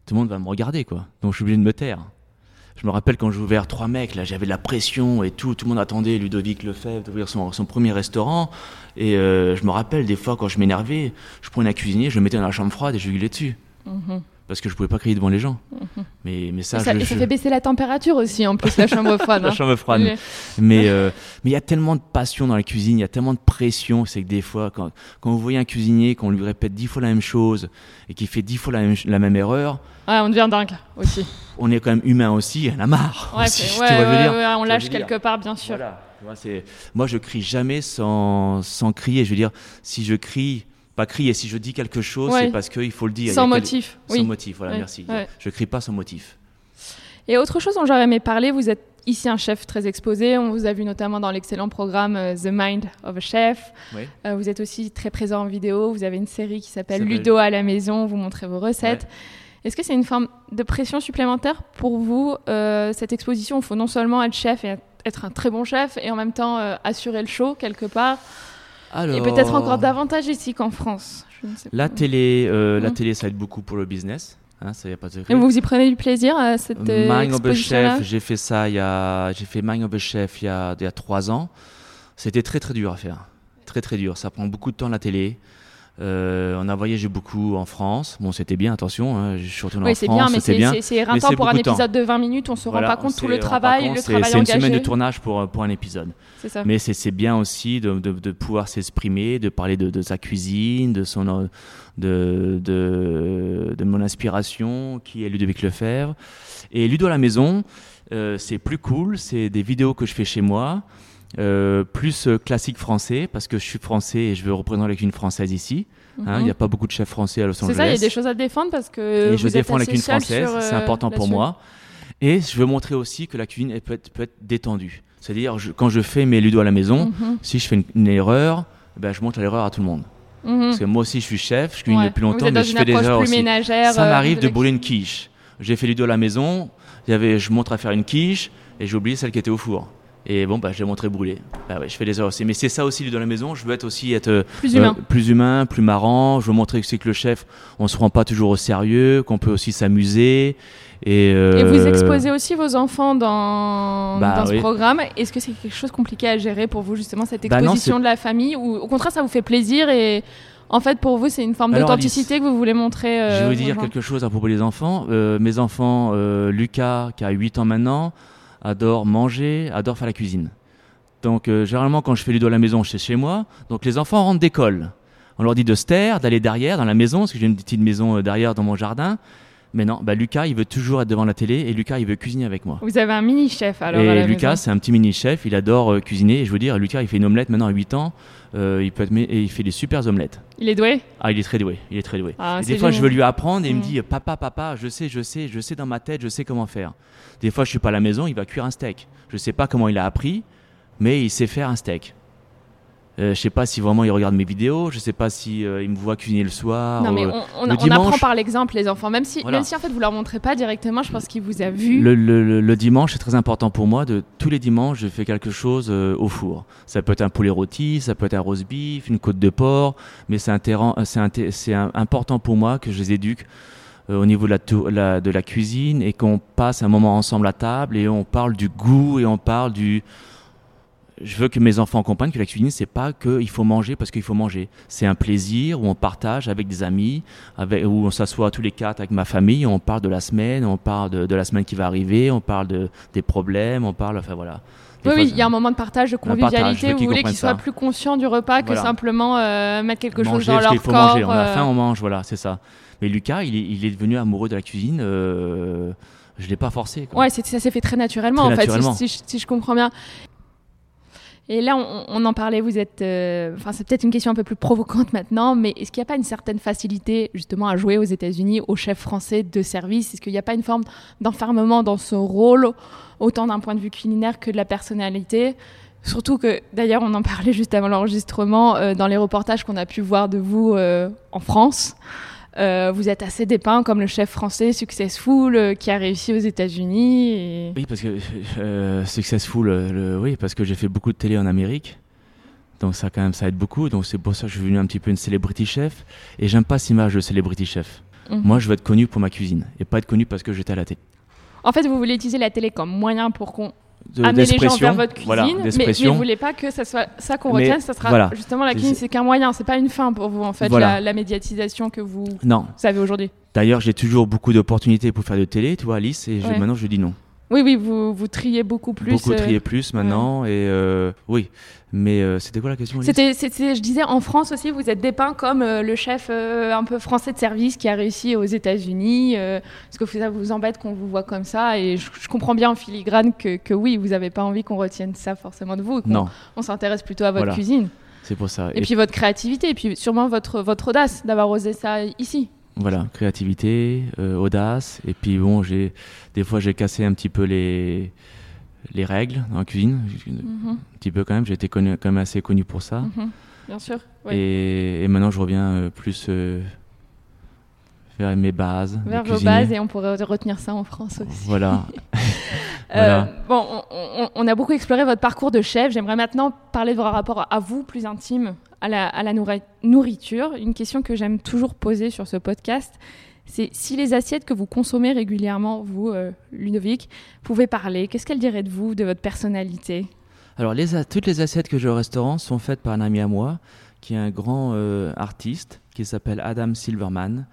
tout le monde va me regarder, quoi. Donc je suis obligé de me taire. Je me rappelle quand j'ai ouvert trois mecs, là, j'avais de la pression et tout. Tout le monde attendait Ludovic Lefebvre d'ouvrir son, premier restaurant. Et euh, je me rappelle des fois quand je m'énervais, je prenais un cuisinier, je le mettais dans la chambre froide et je gueulais dessus. Mhm. Parce que je pouvais pas crier devant les gens. Mhm. Mais, mais ça, Et ça, je- et ça je- fait baisser la température aussi, en plus, la chambre froide. la hein. chambre froide. Oui. Mais euh, mais il y a tellement de passion dans la cuisine, il y a tellement de pression, c'est que des fois, quand, quand vous voyez un cuisinier, qu'on lui répète dix fois la même chose et qu'il fait dix fois la même, la même erreur, Ouais, on devient dingue aussi. on est quand même humain aussi, on a marre. Ouais, aussi, ouais, ouais, on lâche quelque part, bien sûr. Voilà. Moi, je crie jamais sans, sans crier. Je veux dire, si je crie, pas crier, si je dis quelque chose, Ouais. c'est parce qu'il faut le dire. Sans quel- motif, Sans oui. motif, voilà, Ouais, merci. ouais. Je crie pas sans motif. Et autre chose dont j'aurais aimé parler, vous êtes ici un chef très exposé. On vous a vu notamment dans l'excellent programme euh, The Mind of a Chef. Oui. Euh, vous êtes aussi très présent en vidéo. Vous avez une série qui s'appelle Ludo à la maison. Vous montrez vos recettes. Est-ce que c'est une forme de pression supplémentaire pour vous, euh, cette exposition? Il faut non seulement être chef et être un très bon chef et en même temps euh, assurer le show quelque part. Alors, Et peut-être encore davantage ici qu'en France. Je ne sais La pas. télé, euh, la Mhm. télé, ça aide beaucoup pour le business. Hein, ça y a pas de secret. Et vous y prenez du plaisir à cette euh, Mind of Chef, j'ai fait ça il y a, j'ai fait Mind of a Chef il y a, il y a trois ans. C'était très très dur à faire, très très dur. Ça prend beaucoup de temps la télé. Euh, on a voyagé beaucoup en France. Bon, c'était bien, attention. hein, je suis retourné en Oui, France, bien, mais c'est bien. c'est- éreintant pour un épisode de 20 minutes. On se Voilà, rend pas compte tout le travail, le c'est- travail C'est une semaine de tournage pour, pour un épisode. Ça. Mais c'est bien aussi de, de- de pouvoir s'exprimer, de parler de, de sa cuisine, de, son, de, de, de mon inspiration, qui est Ludovic Lefebvre. Et Ludo à la maison, euh, c'est plus cool, c'est des vidéos que je fais chez moi, euh, plus euh, classique français, parce que je suis français et je veux représenter la cuisine française ici. Hein, Il Mhm. n'y a pas beaucoup de chefs français à Los C'est Angeles. ça, il y a des choses à défendre parce que. Et je défends la cuisine française, c'est euh, important pour moi. Et je veux montrer aussi que la cuisine elle peut, être, peut être détendue. C'est-à-dire, quand je fais mes ludos à la maison, Mhm. si je fais une, une erreur, eh ben, je montre l'erreur à tout le monde. Mhm. Parce que moi aussi, je suis chef, je cuisine Ouais. depuis longtemps, mais je fais des erreurs aussi. Ça m'arrive de brûler une quiche. J'ai fait ludo à la maison, y avait, je montre à faire une quiche, et j'ai oublié celle qui était au four. Et bon, bah, je l'ai montré brûler. Bah ouais, je fais des erreurs aussi. Mais c'est ça aussi, ludo à la maison. Je veux être aussi être euh, Plus humain. euh, plus humain, plus marrant. Je veux montrer que c'est que le chef, on se prend pas toujours au sérieux, qu'on peut aussi s'amuser. Et, euh, Et vous exposez aussi vos enfants dans, Bah dans ce oui. programme. Est-ce que c'est quelque chose de compliqué à gérer pour vous, justement, cette Bah non, exposition de la famille Ou au contraire, ça vous fait plaisir et en fait, pour vous, c'est une forme d'authenticité que vous voulez montrer euh, Je vais vous dire gens? quelque chose à propos des enfants. Euh, mes enfants, euh, Lucas, qui a 8 ans maintenant, adore manger, adore faire la cuisine. Donc, euh, généralement, quand je fais ludo à la maison, je suis chez moi. Donc, les enfants rentrent d'école. On leur dit de se taire, d'aller derrière dans la maison, parce que j'ai une petite maison euh, derrière dans mon jardin. Mais non, bah, Lucas, il veut toujours être devant la télé et Lucas, il veut cuisiner avec moi. Vous avez un mini-chef alors à et la Lucas, c'est un petit mini-chef, il adore euh, cuisiner. Et je veux dire, Lucas, il fait une omelette maintenant à 8 ans. Euh, il peut être, et il fait des super omelettes. Il est doué? Ah, il est très doué, il est très doué. Ah, Et des fois, je veux lui apprendre et il me dit Papa, papa, je sais, je sais, je sais dans ma tête, je sais comment faire. Des fois, je suis pas à la maison, il va cuire un steak. Je sais pas comment il a appris, mais il sait faire un steak. Euh, je sais pas si vraiment il regarde mes vidéos, je sais pas si euh, il me voit cuisiner le soir. Non, mais euh, on, on- le on dimanche- apprend par l'exemple, les enfants. Même si, Voilà. même si en fait vous leur montrez pas directement, je pense qu'il vous a vu. le, le- le- le dimanche, c'est très important pour moi. De, tous les dimanches, je fais quelque chose euh, au four. Ça peut être un poulet rôti, ça peut être un roast beef, une côte de porc, mais c'est important pour moi que je les éduque au niveau de la, tou- la- de la cuisine et qu'on passe un moment ensemble à table et on parle du goût et on parle du. Je veux que mes enfants comprennent que la cuisine, c'est pas qu'il faut manger parce qu'il faut manger. C'est un plaisir où on partage avec des amis, avec, où on s'assoit tous les quatre avec ma famille, on parle de la semaine, on parle de, de la semaine qui va arriver, on parle de, des problèmes, on parle, enfin voilà. Des Oui, fois, oui, il y a un moment de partage, de partage, convivialité. Vous qu'ils voulez qu'ils soient plus conscients du repas que Voilà. simplement euh, mettre quelque chose dans leur qu'il faut corps. manger. On a euh, faim, on mange, voilà, c'est ça. Mais Lucas, il est, il est devenu amoureux de la cuisine. euh, je l'ai pas forcé. quoi. Ouais, ça s'est fait très naturellement Très en fait, naturellement. Si je comprends bien. Et là, on, en parlait, vous êtes. euh, Enfin, c'est peut-être une question un peu plus provocante maintenant, mais est-ce qu'il n'y a pas une certaine facilité justement à jouer aux États-Unis au chef français de service? Est-ce qu'il n'y a pas une forme d'enfermement dans ce rôle, autant d'un point de vue culinaire que de la personnalité? Surtout que, d'ailleurs, on en parlait juste avant l'enregistrement, euh, dans les reportages qu'on a pu voir de vous euh, en France. Euh, vous êtes assez dépeint comme le chef français successful euh, qui a réussi aux États-Unis. Et... Oui, parce que euh, successful, le, oui, parce que j'ai fait beaucoup de télé en Amérique. Donc ça quand même ça aide beaucoup. Donc c'est pour ça que je suis devenu un petit peu une celebrity chef. Et j'aime pas cette image de celebrity chef. Mhm. Moi, je veux être connu pour ma cuisine et pas être connu parce que j'étais à la télé. En fait, vous voulez utiliser la télé comme moyen pour qu'on de- amener les gens vers votre cuisine, Voilà, mais, mais vous voulez pas que ça soit ça qu'on retienne, ça sera voilà. justement la cuisine, c'est qu'un moyen, c'est pas une fin pour vous en fait, Voilà. la, la médiatisation que vous Non. savez aujourd'hui. D'ailleurs, j'ai toujours beaucoup d'opportunités pour faire de télé, tu vois, Alice, et je- maintenant je dis non. Oui, oui, vous, vous triez beaucoup plus. beaucoup euh, trier plus maintenant, et euh, oui. Mais euh, c'était quoi la question C'était, c'était- je disais, en France aussi, vous êtes dépeint comme euh, le chef euh, un peu français de service qui a réussi aux États-Unis. Est-ce que ça vous embête qu'on vous voit comme ça? Et je, je comprends bien en filigrane que, que oui, vous n'avez pas envie qu'on retienne ça forcément de vous. qu'on- Non, On s'intéresse plutôt à votre Voilà. cuisine. c'est pour ça. Et, puis votre créativité, et puis sûrement votre, votre audace d'avoir osé ça ici. Voilà, créativité, audace. Et puis bon, j'ai des fois j'ai cassé un petit peu les les règles dans la cuisine, un Mhm, petit peu quand même. J'ai été connu, quand même assez connu pour ça. mhm, Bien sûr. Et, et maintenant je reviens euh, plus euh, vers mes bases. Vers vos bases, et on pourrait retenir ça en France aussi. Voilà. Euh, bon, on, a beaucoup exploré votre parcours de chef. J'aimerais maintenant parler de votre rapport à vous, plus intime, à la, à la nourri- nourriture. Une question que j'aime toujours poser sur ce podcast, c'est si les assiettes que vous consommez régulièrement, vous, euh, Ludovic, pouvaient parler, qu'est-ce qu'elles diraient de vous, de votre personnalité? Alors, les, toutes les assiettes que j'ai au restaurant sont faites par un ami à moi, qui est un grand euh, artiste, qui s'appelle Adam Silverman,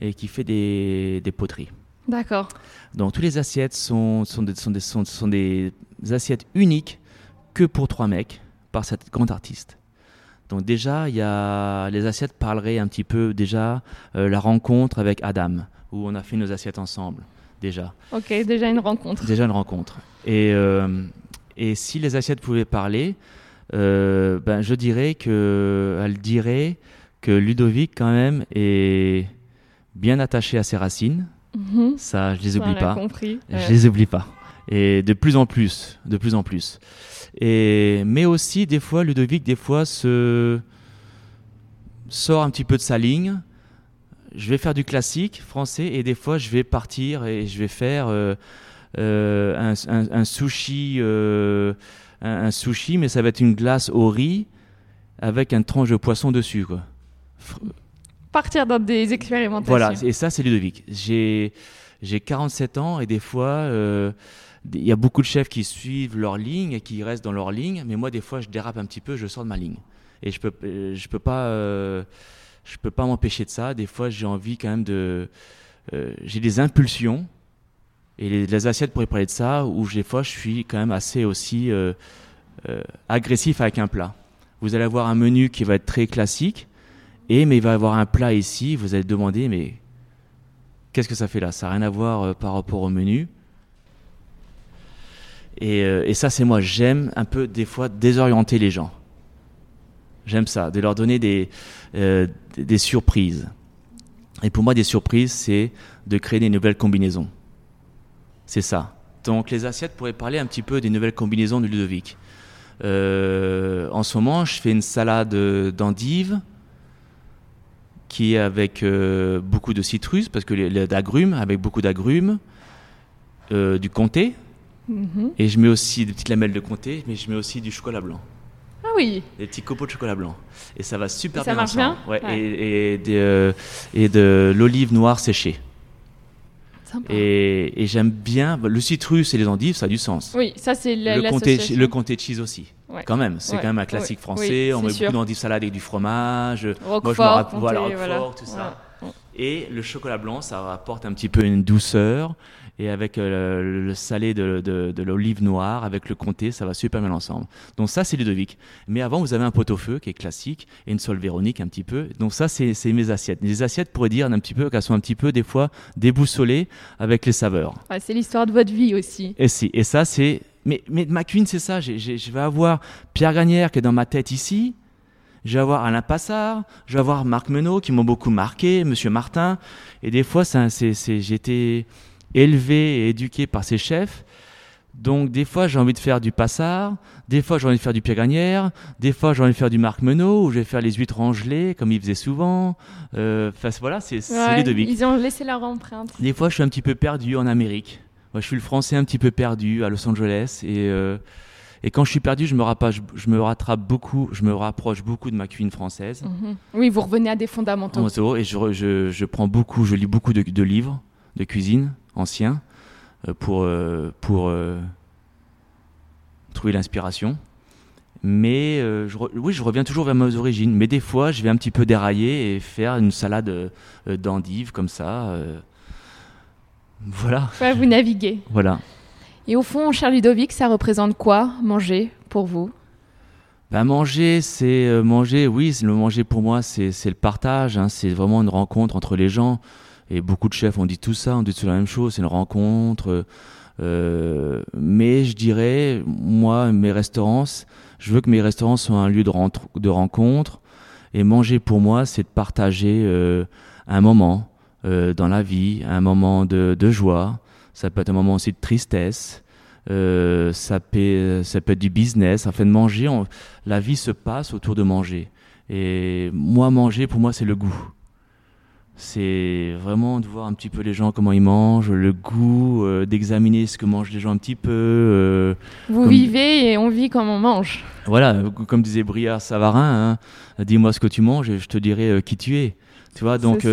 et qui fait des, des poteries. D'accord. Donc, toutes les assiettes sont, sont, des, sont, des, sont, sont des assiettes uniques que pour trois mecs, par cet grand artiste. Donc déjà, il y a, les assiettes parleraient un petit peu déjà euh, la rencontre avec Adam, où on a fait nos assiettes ensemble, déjà. Ok, déjà une rencontre. Déjà une rencontre. Et, euh, et si les assiettes pouvaient parler, euh, ben, je dirais que elle dirait que Ludovic quand même est bien attaché à ses racines. Mhm. Ça, je les Ça, oublie on pas. compris. Je les oublie pas. Et de plus en plus, de plus en plus. Et mais aussi des fois, Ludovic des fois se sort un petit peu de sa ligne. Je vais faire du classique français et des fois je vais partir et je vais faire euh, euh, un, un- un sushi, euh, un, un sushi, mais ça va être une glace au riz avec une tranche de poisson dessus, quoi. Fr- Partir dans des expérimentations. voilà, et ça, c'est Ludovic. J'ai, j'ai 47 ans et des fois, euh, il y a beaucoup de chefs qui suivent leur ligne et qui restent dans leur ligne, mais moi, des fois, je dérape un petit peu, je sors de ma ligne. Et je peux, je peux pas, euh, pas m'empêcher de ça. Des fois, j'ai envie quand même de, euh, j'ai des impulsions. Et les, assiettes pourraient parler de ça, où des fois, je suis quand même assez aussi euh, agressif avec un plat. Vous allez avoir un menu qui va être très classique, et mais il va y avoir un plat ici, vous allez demander, mais qu'est-ce que ça fait là? Ça n'a rien à voir par rapport au menu. Et, euh, et ça, c'est moi, j'aime un peu des fois désorienter les gens. J'aime ça, de leur donner des, euh, des- surprises. Et pour moi, des surprises, c'est de créer des nouvelles combinaisons. C'est ça. Donc les assiettes pourraient parler un petit peu des nouvelles combinaisons de Ludovic. Euh, en ce moment, je fais une salade d'endives qui est avec beaucoup de citrus, parce que d'agrumes, avec beaucoup d'agrumes, du comté, Et je mets aussi des petites lamelles de comté, mais je mets aussi du chocolat blanc, Ah oui. des petits copeaux de chocolat blanc. Et ça va super Et ça bien marche ensemble. bien Ouais, Ouais. Et, et, des, euh, et de l'olive noire séchée. Sympa. Et, et j'aime bien, bah, le citrus et les endives, ça a du sens. Oui, ça c'est le, comté, le comté cheese aussi. Ouais. Quand même, c'est Ouais. quand même un classique français. Oui, on met sûr. beaucoup d'endives salades avec du fromage. Moi, je me Roquefort, rappelle- voilà, Roquefort, voilà. tout ça. Et le chocolat blanc, ça apporte un petit peu une douceur. Et avec euh, le, salé de, de- de l'olive noire, avec le comté, ça va super bien ensemble. Donc ça, c'est Ludovic. Mais avant, vous avez un pot-au-feu qui est classique et une sole véronique un petit peu. Donc ça, c'est mes assiettes. Les assiettes pourraient dire un petit peu qu'elles sont un petit peu des fois déboussolées avec les saveurs. Ouais, c'est l'histoire de votre vie aussi. Et si, et ça c'est. Mais, mais ma cuisine c'est ça. Je vais avoir Pierre Gagnère qui est dans ma tête ici. Je vais avoir Alain Passard. Je vais avoir Marc Menot qui m'ont beaucoup marqué, Monsieur Martin. Et des fois, ça, élevé et éduqué par ces chefs. Donc des fois j'ai envie de faire du Passard, des fois j'ai envie de faire du Pierre Gagnère, des fois j'ai envie de faire du Marc Menot, ou je vais faire les huîtres angelées comme il faisait souvent. Euh, Enfin voilà, c'est, Ouais, Ludovic. Ils ont laissé leur empreinte. Des fois, je suis un petit peu perdu en Amérique. Moi, je suis le français un petit peu perdu à Los Angeles. Et, euh, et quand je suis perdu, je me, je, me rattrape beaucoup, je me rapproche beaucoup de ma cuisine française. Mhm. Oui, vous revenez à des fondamentaux. En Et je, je, je prends beaucoup, je lis beaucoup de, de livres de cuisine anciens euh, pour, euh, pour, euh, trouver l'inspiration. Mais je oui, je reviens toujours vers mes origines. Mais des fois, je vais un petit peu dérailler et faire une salade d'endives comme ça. voilà. vous naviguez. Voilà. Et au fond, cher Ludovic, ça représente quoi manger pour vous? Ben manger, c'est manger, oui, le manger pour moi, c'est le partage, hein, c'est vraiment une rencontre entre les gens. Et beaucoup de chefs ont dit tout ça, on dit tout la même chose, c'est une rencontre. Euh, mais je dirais, moi, mes restaurants, je veux que mes restaurants soient un lieu de, de rencontre. Et manger pour moi, c'est de partager euh, un moment euh, dans la vie, un moment de, de joie. Ça peut être un moment aussi de tristesse. Euh, ça, peut, ça peut être du business, enfin de manger. la vie se passe autour de manger. Et moi, manger, pour moi, c'est le goût. C'est vraiment de voir un petit peu les gens, comment ils mangent, le goût, euh, d'examiner ce que mangent les gens un petit peu. Euh, Vous vivez et on vit comme on mange. Voilà, comme disait Briard Savarin, hein, dis-moi ce que tu manges et je te dirai qui tu es. Tu vois, donc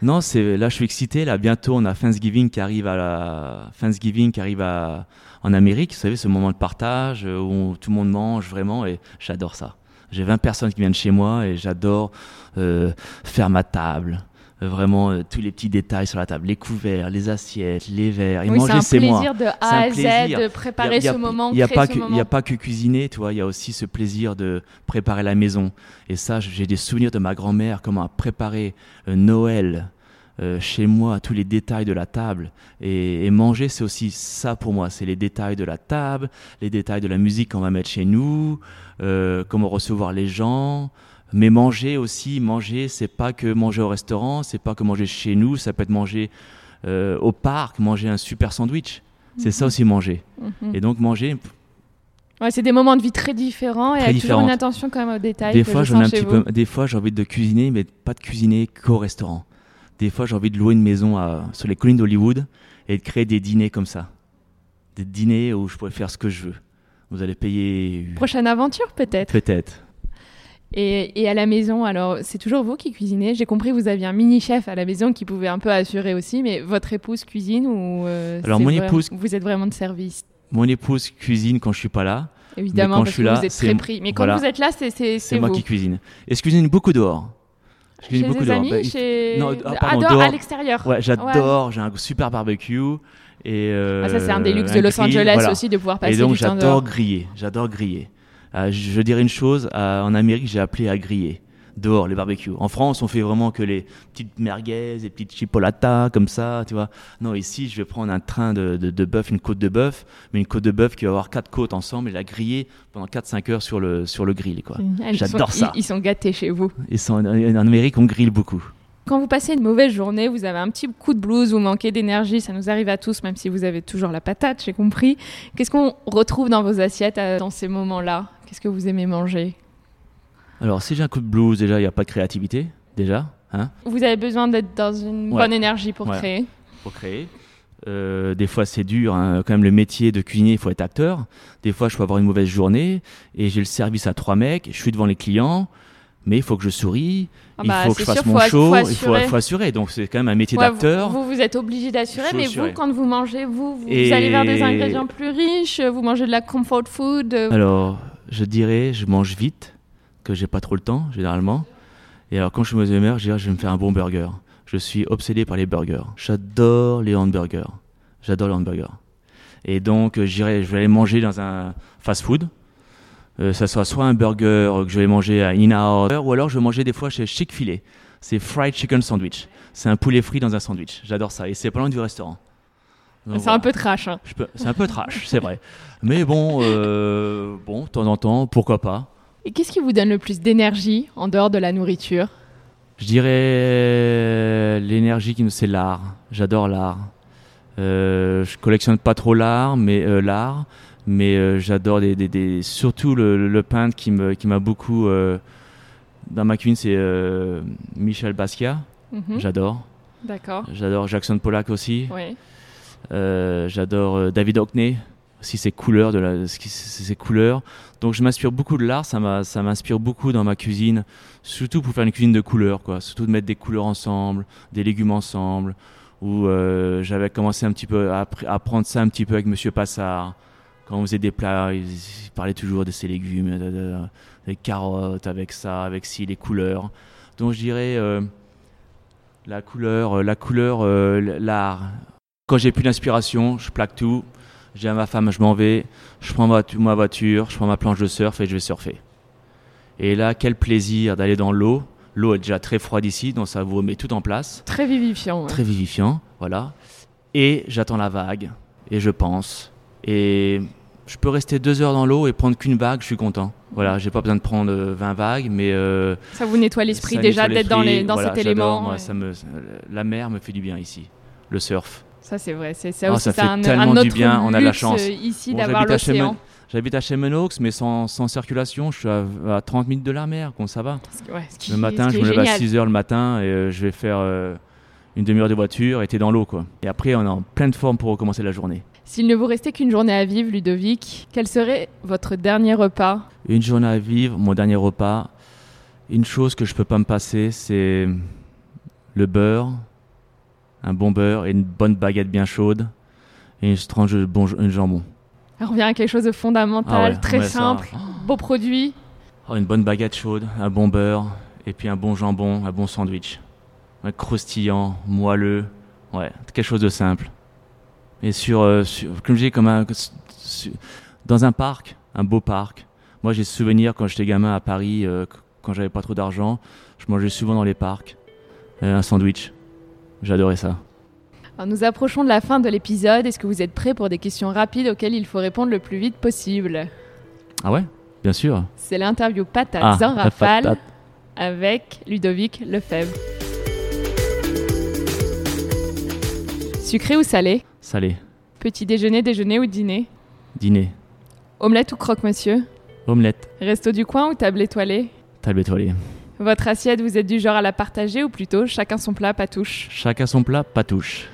non, c'est là je suis excité. Là bientôt on a Thanksgiving qui arrive à la Thanksgiving qui arrive à en Amérique. Vous savez ce moment de partage euh, où tout le monde mange vraiment et j'adore ça. J'ai 20 personnes qui viennent chez moi et j'adore euh, faire ma table. Euh, vraiment tous les petits détails sur la table, les couverts, les assiettes, les verres. Et manger, c'est moi. C'est un plaisir de A à Z de préparer ce moment. Il n'y a, pas que, a pas que cuisiner, tu vois. Il y a aussi ce plaisir de préparer la maison. Et ça, j'ai des souvenirs de ma grand-mère, comment préparer Noël euh, chez moi, tous les détails de la table. Et, manger, c'est aussi ça pour moi. C'est les détails de la table, les détails de la musique qu'on va mettre chez nous, euh, comment recevoir les gens. Mais manger aussi, manger, c'est pas que manger au restaurant, c'est pas que manger chez nous, ça peut être manger euh, au parc, manger un super sandwich. C'est ça mhm. aussi manger. Mhm. Et donc manger, Ouais, c'est des moments de vie très différents et avec toujours une attention quand même aux détails. Des fois, j'en ai un petit peu. Des fois, j'ai envie de cuisiner, mais pas de cuisiner qu'au restaurant. Des fois, j'ai envie de louer une maison sur les collines d'Hollywood et de créer des dîners comme ça. Des dîners où je pourrais faire ce que je veux. Vous allez payer. Prochaine aventure, peut-être Peut-être. Et, à la maison, alors c'est toujours vous qui cuisinez. J'ai compris, vous aviez un mini-chef à la maison qui pouvait un peu assurer aussi, mais votre épouse cuisine ou euh, Alors mon épouse, vous êtes vraiment de service. Mon épouse cuisine quand je suis pas là. Évidemment, quand je suis là, vous êtes très pris. Mais quand vous êtes là, c'est c'est moi qui cuisine. Et je cuisine beaucoup dehors. Je chez beaucoup dehors. Bah, chez... Non, ah, à l'extérieur. Ouais, j'adore. J'ai un super barbecue. Et euh, ah, ça, c'est un des luxes de Los Angeles aussi de pouvoir passer Et donc, j'adore griller. J'adore griller. Euh, je, dirais une chose en Amérique, j'ai appelé à griller dehors les barbecues. En France, on fait vraiment que les petites merguez, les petites chipolatas comme ça, tu vois. Non, ici, je vais prendre un train de, de, bœuf, une côte de bœuf, mais une côte de bœuf qui va avoir quatre côtes ensemble et la griller pendant 4-5 heures sur le, sur le grill, quoi. J'adore ça. Ils, sont gâtés chez vous. Ils sont, en Amérique, on grille beaucoup. Quand vous passez une mauvaise journée, vous avez un petit coup de blues, vous manquez d'énergie, ça nous arrive à tous, même si vous avez toujours la patate, j'ai compris. Qu'est-ce qu'on retrouve dans vos assiettes euh, dans ces moments-là? Qu'est-ce que vous aimez manger alors, si j'ai un coup de blues, déjà, il n'y a pas de créativité, déjà. Hein Vous avez besoin d'être dans une bonne énergie pour créer. Pour créer. Euh, des fois, c'est dur. Hein. Quand même, le métier de cuisinier, il faut être acteur. Des fois, je peux avoir une mauvaise journée et j'ai le service à trois mecs. Je suis devant les clients, mais il faut que je souris. Ah il bah, faut que je fasse mon show. il faut, assurer. Donc, c'est quand même un métier d'acteur. Vous, vous êtes obligé d'assurer, mais vous, quand vous mangez, vous, vous, allez vers des ingrédients plus riches. Vous mangez de la comfort food. Alors, je dirais, je mange vite que j'ai pas trop le temps, généralement. Et alors, quand je suis aux humeur, je dirais, je vais me faire un bon burger. Je suis obsédé par les burgers. J'adore les hamburgers. J'adore les hamburgers. Et donc, euh, j'irai, je vais aller manger dans un fast-food. Euh, ça sera soit un burger que je vais manger à In-N-Out, ou alors je vais manger des fois chez Chick-fil-A. C'est fried chicken sandwich. C'est un poulet frit dans un sandwich. J'adore ça. Et c'est pas loin du restaurant. C'est un peu trash. Hein. C'est un peu trash, c'est vrai. Mais bon, euh, bon, de temps en temps, pourquoi pas. Et qu'est-ce qui vous donne le plus d'énergie en dehors de la nourriture? Je dirais l'énergie qui nous c'est l'art. J'adore l'art. Euh, je collectionne pas trop l'art, mais euh, l'art, mais j'adore des, des, surtout le, peintre qui me qui m'a beaucoup dans ma cuisine c'est Michel Basquiat. Mhm. J'adore. D'accord. J'adore Jackson Pollock aussi. Oui. J'adore David Hockney aussi ses couleurs de la ses couleurs donc je m'inspire beaucoup de l'art ça m'inspire beaucoup dans ma cuisine surtout pour faire une cuisine de couleurs surtout de mettre des couleurs ensemble des légumes ensemble où euh, j'avais commencé un petit peu à apprendre ça un petit peu avec monsieur Passard Quand on faisait des plats, ils parlaient toujours de ces légumes, de, de- des carottes, avec ça, avec ci, les couleurs. Donc je dirais euh, la couleur, euh, la couleur, euh, l'art. Quand j'ai plus d'inspiration, je plaque tout. Je dis à ma femme, je m'en vais, je prends ma, ma voiture, je prends ma planche de surf et je vais surfer. Et là, quel plaisir d'aller dans l'eau. L'eau est déjà très froide ici, donc ça vous remet tout en place. Très vivifiant. ouais. Très vivifiant, voilà. Et j'attends la vague, et je pense. Et je peux rester deux heures dans l'eau et prendre qu'une vague, je suis content. Voilà, j'ai pas besoin de prendre euh, 20 vagues, mais euh, Ça vous nettoie l'esprit déjà d'être dans, l'esprit. les, dans Voilà, cet élément. moi, ouais. ça me, la mer me fait du bien ici, le surf. Ça, c'est vrai. C'est ça Ah, aussi, ça fait un, tellement un du autre bien, on a de la chance. euh, ici Bon, d'avoir l'océan. J'habite à Chemenox, mais sans, sans circulation, je suis à, à 30 minutes de la mer, bon, ça va. Ouais, qui- Le matin, je me lève à génial. 6 heures le matin et euh, je vais faire euh, une demi-heure de voiture et t'es dans l'eau, quoi. Et après, on est en pleine forme pour recommencer la journée. S'il ne vous restait qu'une journée à vivre, Ludovic, quel serait votre dernier repas? Une journée à vivre, mon dernier repas. Une chose que je peux pas me passer, c'est le beurre, un bon beurre et une bonne baguette bien chaude et une tranche de bon une jambon. On revient à quelque chose de fondamental, Ah ouais, très ça- simple, beau produit. Oh, une bonne baguette chaude, un bon beurre et puis un bon jambon, un bon sandwich. Un croustillant, moelleux, ouais, quelque chose de simple. Et sur, euh, sur- comme je dis, comme un, sur- dans un parc, un beau parc. Moi, j'ai souvenir quand j'étais gamin à Paris, euh, qu- quand j'avais pas trop d'argent, je mangeais souvent dans les parcs euh, un sandwich. J'adorais ça. Alors, nous approchons de la fin de l'épisode. Est-ce que vous êtes prêts pour des questions rapides auxquelles il faut répondre le plus vite possible? Ah ouais, bien sûr. C'est l'interview patates Ah, en rafale patate. avec Ludovic Lefebvre. Sucré ou salé? Salé, Petit déjeuner, déjeuner ou dîner? Dîner, Omelette ou croque-monsieur? Omelette, Resto du coin ou table étoilée? Table étoilée. Votre assiette, vous êtes du genre à la partager ou plutôt chacun son plat, pas touche? Chacun son plat, pas touche.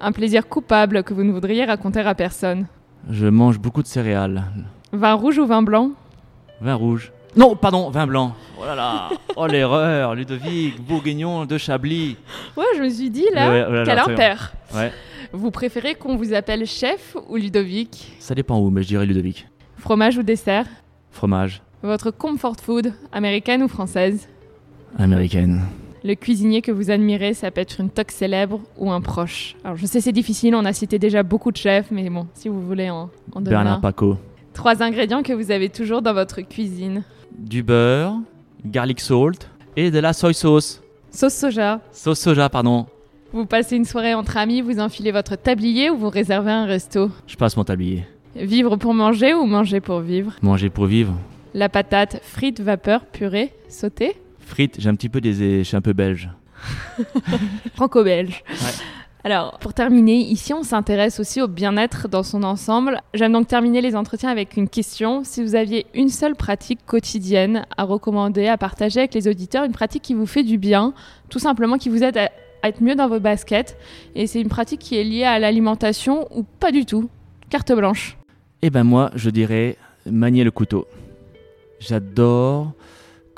Un plaisir coupable que vous ne voudriez raconter à personne Je mange beaucoup de céréales. Vin rouge ou vin blanc? Vin rouge. Non, pardon, vin blanc. Oh là là. Oh l'erreur. Ludovic, Bourguignon de Chablis. Ouais, je me suis dit là, Ouais, ouais, ouais, quel impair Ouais. Vous préférez qu'on vous appelle chef ou Ludovic? Ça dépend où, mais je dirais Ludovic. Fromage ou dessert? Fromage. Votre comfort food, américaine ou française? Américaine. Le cuisinier que vous admirez, ça peut être une toque célèbre ou un proche. Alors je sais c'est difficile, on a cité déjà beaucoup de chefs, mais bon, si vous voulez en, en donner Bernard un. Paco. Trois ingrédients que vous avez toujours dans votre cuisine. Du beurre, garlic salt et de la soy sauce. Sauce soja. Sauce soja, pardon. Vous passez une soirée entre amis, vous enfilez votre tablier ou vous réservez un resto? Je passe mon tablier. Vivre pour manger ou manger pour vivre? Manger pour vivre. La patate, frite, vapeur, purée, sautée. Frites, j'ai un petit peu des... Je suis un peu belge. Franco-belge. Ouais. Alors, pour terminer, ici, on s'intéresse aussi au bien-être dans son ensemble. J'aime donc terminer les entretiens avec une question. Si vous aviez une seule pratique quotidienne à recommander, à partager avec les auditeurs, une pratique qui vous fait du bien, tout simplement qui vous aide à, à être mieux dans vos baskets, et c'est une pratique qui est liée à l'alimentation ou pas du tout? Carte blanche. Eh ben moi, je dirais manier le couteau. J'adore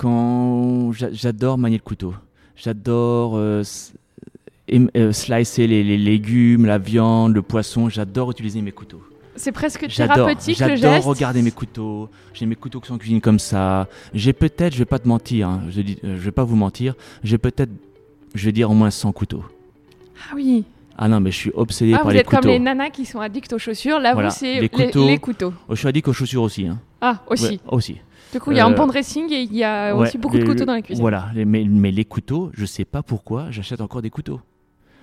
quand j'a- j'adore manier le couteau. J'adore euh, euh, slicer les, les légumes, la viande, le poisson. J'adore utiliser mes couteaux. C'est presque thérapeutique le J'adore regarder mes couteaux. J'ai mes couteaux qui sont en cuisine comme ça. J'ai peut-être, je vais pas te mentir, hein, je dis, euh, vais pas vous mentir. J'ai peut-être, je vais dire au moins 100 couteaux. Ah oui. Ah non, mais je suis obsédé Ah, par vous les êtes couteaux. comme les nanas qui sont addictes aux chaussures. Là, Voilà, vous, c'est les les, couteaux. les couteaux. Oh, je suis addict aux chaussures aussi. Hein. Ah, aussi. Ouais, aussi. Du coup, il y a un Euh, bon dressing et il y a Ouais, aussi beaucoup de couteaux dans la cuisine. Voilà, mais, mais les couteaux, je sais pas pourquoi, j'achète encore des couteaux.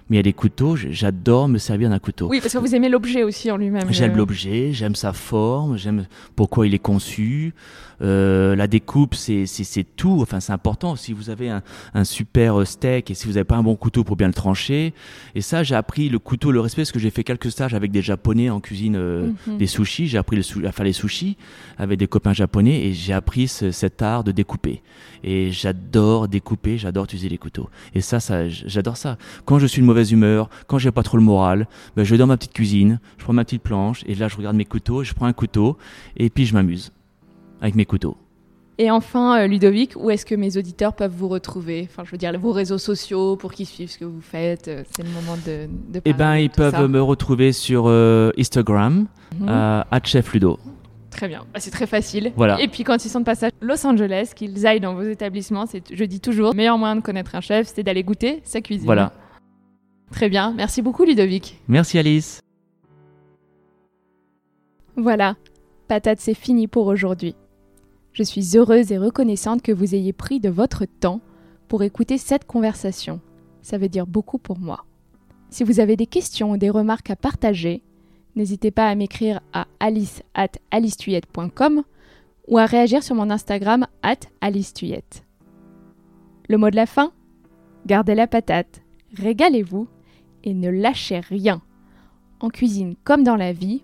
Mais il y a des couteaux, j'adore me servir d'un couteau. Oui, parce que vous aimez l'objet aussi en lui-même. J'aime l'objet, j'aime sa forme, j'aime pourquoi il est conçu. Euh, la découpe, c'est tout. Enfin, c'est important. Si vous avez un, un super euh, steak et si vous n'avez pas un bon couteau pour bien le trancher. Et ça, j'ai appris le couteau, le respect, parce que j'ai fait quelques stages avec des Japonais en cuisine, euh, Mhm. des sushis. J'ai appris le sou- à faire les sushis avec des copains japonais et j'ai appris ce- cet art de découper. Et j'adore découper, j'adore utiliser les couteaux. Et ça, ça j'adore ça. Quand je suis de mauvaise humeur, quand j'ai pas trop le moral, ben, je vais dans ma petite cuisine, je prends ma petite planche et là je regarde mes couteaux, je prends un couteau et puis je m'amuse avec mes couteaux. Et enfin, euh, Ludovic, où est-ce que mes auditeurs peuvent vous retrouver? Enfin, je veux dire, vos réseaux sociaux pour qu'ils suivent ce que vous faites. euh, C'est le moment de, de Eh parler ben, de ils tout ça. peuvent me retrouver sur euh, Instagram, Mhm. euh, @chefludo. Très bien, Bah, c'est très facile. Voilà. Et puis quand ils sont de passage à Los Angeles, qu'ils aillent dans vos établissements, c'est, je dis toujours, le meilleur moyen de connaître un chef, c'est d'aller goûter sa cuisine. Voilà. Très bien, merci beaucoup Ludovic. Merci Alice. Voilà, patate, c'est fini pour aujourd'hui. Je suis heureuse et reconnaissante que vous ayez pris de votre temps pour écouter cette conversation. Ça veut dire beaucoup pour moi. Si vous avez des questions ou des remarques à partager, n'hésitez pas à m'écrire à alice at ou à réagir sur mon Instagram at alicetuyette. Le mot de la fin Gardez la patate, régalez-vous et ne lâchez rien. En cuisine comme dans la vie,